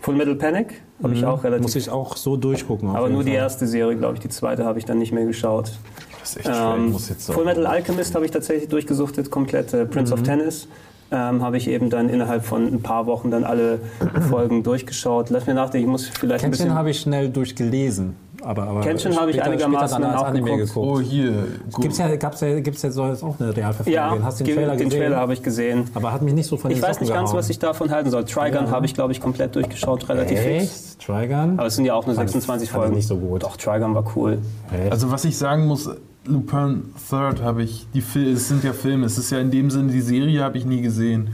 Full Metal Panic habe ich auch relativ. muss ich auch so durchgucken. aber nur die Fall. erste Serie, glaube ich. Die zweite habe ich dann nicht mehr geschaut. Das ist echt schwer, Ähm, jetzt Full Metal Alchemist habe ich tatsächlich durchgesuchtet, komplett. Äh, Prince Mhm. of Tennis ähm, habe ich eben dann innerhalb von ein paar Wochen dann alle Folgen durchgeschaut. Lass mir nachdenken, ich muss vielleicht ein Kenshin bisschen... habe ich schnell durchgelesen. Aber, aber Kenshin habe ich einigermaßen dann als auch Anime geguckt. geguckt. Oh, hier. gut. Gibt's ja, gab's ja, gibt's ja, soll jetzt auch eine Realverfilmung Ja. Hast du den Trailer den gesehen? Trailer habe ich gesehen. aber hat mich nicht so von Ich weiß Socken nicht ganz, gehauen. was ich davon halten soll. Trigun Ja. habe ich, glaube ich, komplett durchgeschaut, relativ fix. Echt? Trigun? Aber es sind ja auch nur Fand- 26 fand Folgen. nicht so gut. Doch, Trigun war cool. Echt? Also was ich sagen muss, Lupin Third habe ich, die Fil es sind ja Filme, es ist ja in dem Sinne, die Serie habe ich nie gesehen.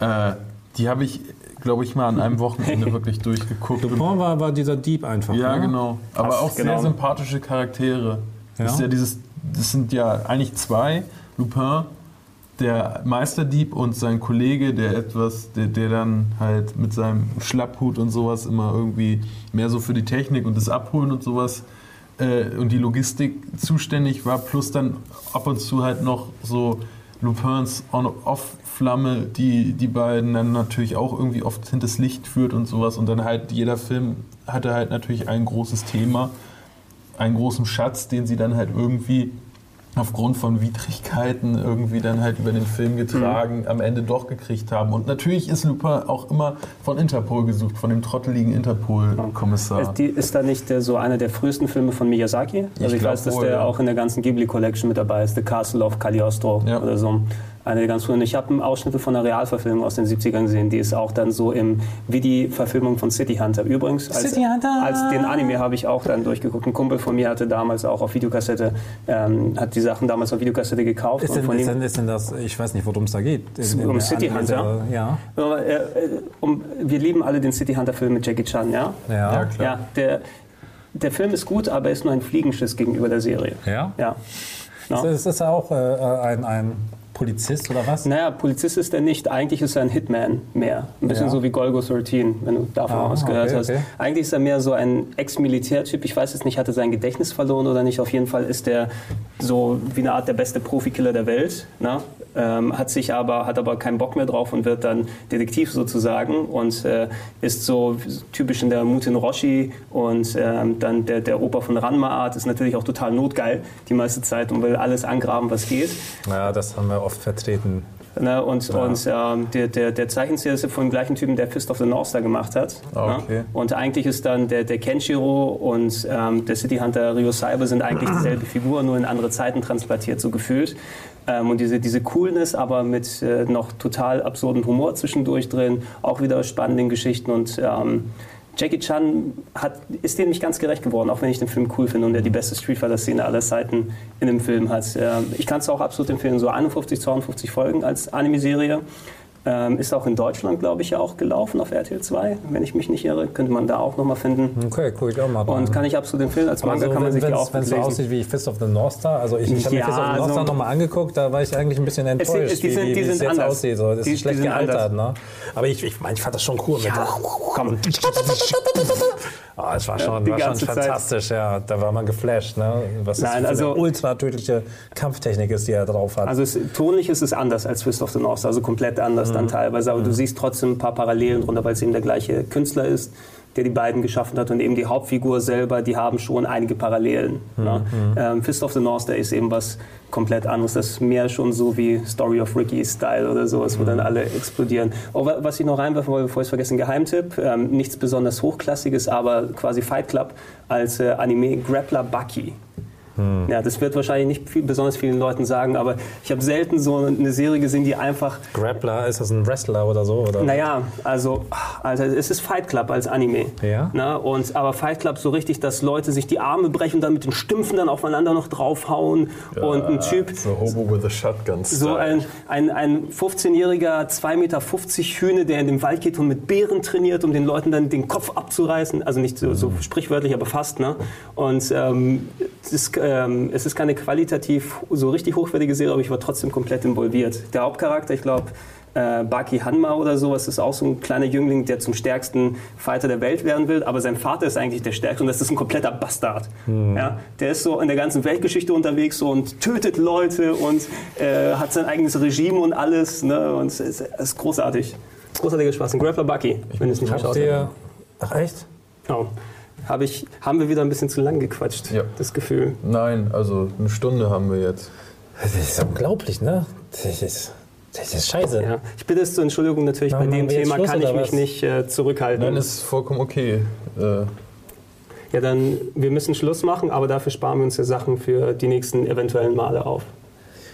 Äh, die habe ich, glaube ich, mal an einem Wochenende wirklich durchgeguckt. Lupin war, war dieser Dieb einfach. ja, ne? genau. Aber Krass, auch sehr genau. sympathische Charaktere. Das, Ja? ist ja dieses, das sind ja eigentlich zwei. Lupin, der Meisterdieb und sein Kollege, der etwas, der, der dann halt mit seinem Schlapphut und sowas immer irgendwie mehr so für die Technik und das Abholen und sowas äh, und die Logistik zuständig war, plus dann ab und zu halt noch so Lupins On-Off-Flamme, die die beiden dann natürlich auch irgendwie oft hinters Licht führt und sowas. Und dann halt jeder Film hatte halt natürlich ein großes Thema, einen großen Schatz, den sie dann halt irgendwie aufgrund von Widrigkeiten irgendwie dann halt über den Film getragen, am Ende doch gekriegt haben. Und natürlich ist Lupin auch immer von Interpol gesucht, von dem trotteligen Interpol-Kommissar. Ist, ist da nicht der, so einer der frühesten Filme von Miyazaki? Also ich, glaub weiß, dass wohl, der ja. auch in der ganzen Ghibli Collection mit dabei ist, The Castle of Cagliostro Ja. oder so. Eine der ganz frühen. Ich habe Ausschnitte von einer Realverfilmung aus den 70ern gesehen, die ist auch dann so im, wie die Verfilmung von City Hunter. Übrigens, als, City Hunter! als den Anime habe ich auch dann durchgeguckt. Ein Kumpel von mir hatte damals auch auf Videokassette, ähm, hat die Sachen damals auf Videokassette gekauft. Ist und denn, von ist, ihm- denn, ist denn das, ich weiß nicht, worum es da geht. In- in Um der City Anime- Hunter? Ja. Aber, äh, äh, um, wir lieben alle den City Hunter Film mit Jackie Chan, ja? Ja. Ja, klar. Ja, der, der Film ist gut, aber er ist nur ein Fliegenschiss gegenüber der Serie. Ja? Ja. Ist, ist das auch äh, ein, ein Polizist oder was? Naja, Polizist ist er nicht. Eigentlich ist er ein Hitman mehr. Ein bisschen Ja. so wie Golgo 13, wenn du davon Ah, was gehört okay, hast. okay. Eigentlich ist er mehr so ein Ex-Militärtyp. Ich weiß jetzt nicht, hat er sein Gedächtnis verloren oder nicht. Auf jeden Fall ist er so wie eine Art der beste Profikiller der Welt. Ne? Ähm, hat sich aber, hat aber keinen Bock mehr drauf und wird dann Detektiv sozusagen und äh, ist so typisch in der Mutin Roshi und ähm, dann der, der Opa von Ranma Art ist natürlich auch total notgeil die meiste Zeit und will alles angraben, was geht. Ja, das haben wir oft vertreten. Ne, und und ähm, der, der, der Zeichenstil ist ja von dem gleichen Typen, der Fist of the North Star gemacht hat. Ah, okay. Ne? Und eigentlich ist dann der, der Kenshiro und ähm, der City Hunter Ryo Cyber sind eigentlich dieselbe Figur, nur in andere Zeiten transplantiert, so gefühlt. Ähm, und diese, diese Coolness, aber mit äh, noch total absurden Humor zwischendurch drin, auch wieder spannenden Geschichten und ähm, Jackie Chan hat, ist dem nicht ganz gerecht geworden, auch wenn ich den Film cool finde und er die beste Street Fighter-Szene aller Zeiten in dem Film hat. Ich kann es auch absolut empfehlen, so 51, 52 Folgen als Anime-Serie. Ähm, ist auch in Deutschland, glaube ich, ja auch gelaufen auf RTL 2, wenn ich mich nicht irre. Könnte man da auch nochmal finden. Okay, guck ich auch mal Und kann ich absolut empfehlen. Als Manga also, kann man sich wenn die es auch so lesen. aussieht wie Fist of the North Star, also ich, ich habe mir Ja, Fist of the North so- Star nochmal angeguckt, da war ich eigentlich ein bisschen Es enttäuscht, sind- die sind- wie, wie, die wie es jetzt anders. aussieht. So. Das Die- ist schlecht die gealtert, ne? Aber ich, ich, meine, ich fand das schon cool. Mit Komm. Ah, es war schon, war schon ganze Zeit. fantastisch, ja. Da war man geflasht, ne? Was das Nein, für also- eine ultra tödliche Kampftechnik ist, die er drauf hat. Also es, tonlich ist es anders als Fist of the North, also komplett anders Mhm. dann teilweise. Aber du siehst trotzdem ein paar Parallelen drunter, weil es eben der gleiche Künstler ist, der die beiden geschaffen hat und eben die Hauptfigur selber, die haben schon einige Parallelen. Mhm. Ne? Ähm, Fist of the North Star ist eben was komplett anderes. Das ist mehr schon so wie Story of Ricky Style oder sowas, wo Mhm. dann alle explodieren. Oh, wa- was ich noch reinwerfen wollte, bevor ich es vergesse, ein Geheimtipp. Ähm, nichts besonders Hochklassiges, aber quasi Fight Club als äh, Anime Grappler Bucky. Ja, das wird wahrscheinlich nicht viel, besonders vielen Leuten sagen, aber ich habe selten so eine Serie gesehen, die einfach, Grappler, ist das ein Wrestler oder so? Oder? naja, also, also es ist Fight Club als Anime. Ja. Na, und, aber Fight Club so richtig, dass Leute sich die Arme brechen und dann mit den Stümpfen dann aufeinander noch draufhauen und ein Typ, So Hobo with a Shotgun so ein, ein, ein 15-jähriger, 2,50 Meter Hühne, der in den Wald geht und mit Bären trainiert, um den Leuten dann den Kopf abzureißen. Also nicht so, so sprichwörtlich, aber fast. Ne? Und ähm, es, ist, ähm, es ist keine qualitativ so richtig hochwertige Serie, aber ich war trotzdem komplett involviert. Der Hauptcharakter, ich glaube, äh, Baki Hanma oder sowas, ist auch so ein kleiner Jüngling, der zum stärksten Fighter der Welt werden will, aber sein Vater ist eigentlich der stärkste und das ist ein kompletter Bastard. Ja? Der ist so in der ganzen Weltgeschichte unterwegs so und tötet Leute und äh, hat sein eigenes Regime und alles. Ne? Und es ist, ist großartig. Großartiger Spaß. Ein Grappler Bucky, wenn es nicht geschaut ihr. Ach, echt? Oh. Hab ich, haben wir wieder ein bisschen zu lang gequatscht, Ja. das Gefühl. Nein, also eine Stunde haben wir jetzt. Das ist unglaublich, ne? Das ist, das ist scheiße. Ja. Ich bitte es zur Entschuldigung, natürlich Machen bei dem Thema Schluss, kann ich mich was? nicht äh, zurückhalten. Nein, ist vollkommen okay. Äh, Ja, dann, wir müssen Schluss machen, aber dafür sparen wir uns ja Sachen für die nächsten eventuellen Male auf.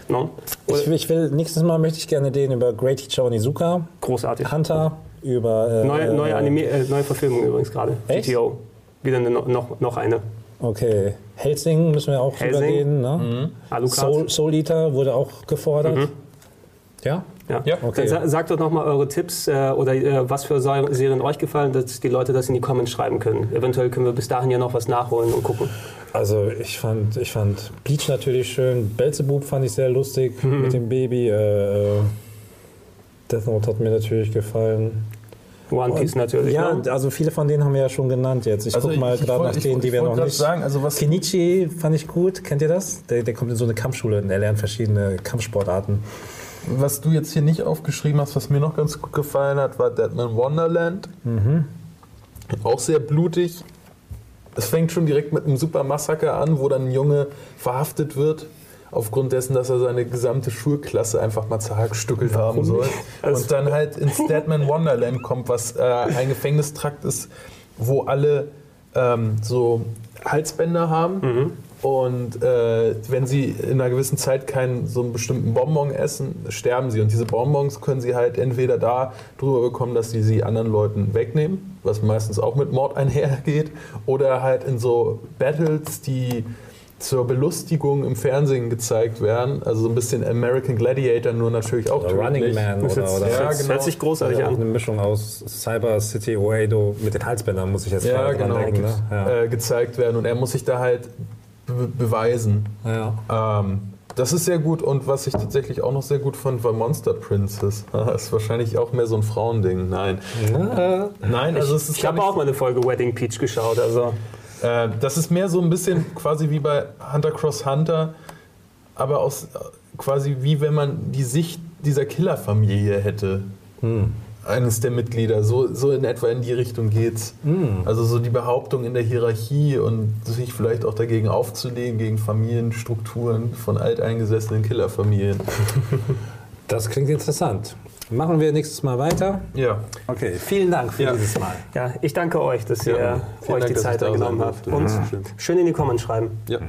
No? Ich, ich will, nächstes Mal möchte ich gerne den über Great Teacher Onizuka, Großartig. Hunter, über. Äh, Neue, neue, Anime, äh, neue Verfilmung übrigens gerade. Echt? GTO. Wieder eine, noch, noch eine. Okay. Helsing müssen wir auch Helsing. reden. Ne? Alucard. Soul, Soul Eater wurde auch gefordert. Ja? Ja. Ja, okay. Dann sa sagt doch nochmal eure Tipps äh, oder äh, was für Ser- Serien euch gefallen, dass die Leute das in die Comments schreiben können. Eventuell können wir bis dahin ja noch was nachholen und gucken. Also ich fand, ich fand Bleach natürlich schön. Belzebub fand ich sehr lustig mit dem Baby. Äh, äh, Death Note hat mir natürlich gefallen. One Piece natürlich. Ja, ne? also viele von denen haben wir ja schon genannt jetzt. Ich Also guck mal gerade nach ich- denen, die ich wir wollt noch nicht. sagen, also was- Kenichi fand ich gut. Kennt ihr das? Der, der kommt in so eine Kampfschule und er lernt verschiedene Kampfsportarten. Was du jetzt hier nicht aufgeschrieben hast, was mir noch ganz gut gefallen hat, war Deadman Wonderland. Auch sehr blutig. Es fängt schon direkt mit einem super Massaker an, wo dann ein Junge verhaftet wird. Aufgrund dessen, dass er seine gesamte Schulklasse einfach mal zerhackstückelt haben soll. Und dann halt ins Deadman Wonderland kommt, was äh, ein Gefängnistrakt ist, wo alle ähm, so Halsbänder haben. Und äh, wenn sie in einer gewissen Zeit keinen so einen bestimmten Bonbon essen, sterben sie. Und diese Bonbons können sie halt entweder da drüber bekommen, dass sie sie anderen Leuten wegnehmen, was meistens auch mit Mord einhergeht, oder halt in so Battles, die zur Belustigung im Fernsehen gezeigt werden. Also so ein bisschen American Gladiator, nur natürlich auch Oder Running. Man oder, hört- oder Ja, genau. hört sich großartig ja, an. eine Mischung aus Cyber City Oedo mit den Halsbändern, muss ich jetzt Ja, genau. denken. Ne? Ja. Äh, gezeigt werden. Und er muss sich da halt be beweisen. ja. Ähm, das ist sehr gut und was ich tatsächlich auch noch sehr gut fand, war Monster Princess. Das ist wahrscheinlich auch mehr so ein Frauending. Nein. Nein, also es ist Ich habe auch mal eine Folge Wedding Peach geschaut. Also äh, das ist mehr so ein bisschen quasi wie bei Hunter Cross Hunter, aber aus quasi wie wenn man die Sicht dieser Killerfamilie hätte. Eines der Mitglieder, so, so in etwa in die Richtung geht's. Also so die Behauptung in der Hierarchie und sich vielleicht auch dagegen aufzulegen, gegen Familienstrukturen von alteingesessenen Killerfamilien. Das klingt interessant. Machen wir nächstes Mal weiter. Ja. Okay, vielen Dank für Ja. dieses Mal. ja, ich danke euch, dass ihr Ja, vielen euch Dank, die Zeit genommen habt. Und Ja, schön. schön in die Comments schreiben. Ja.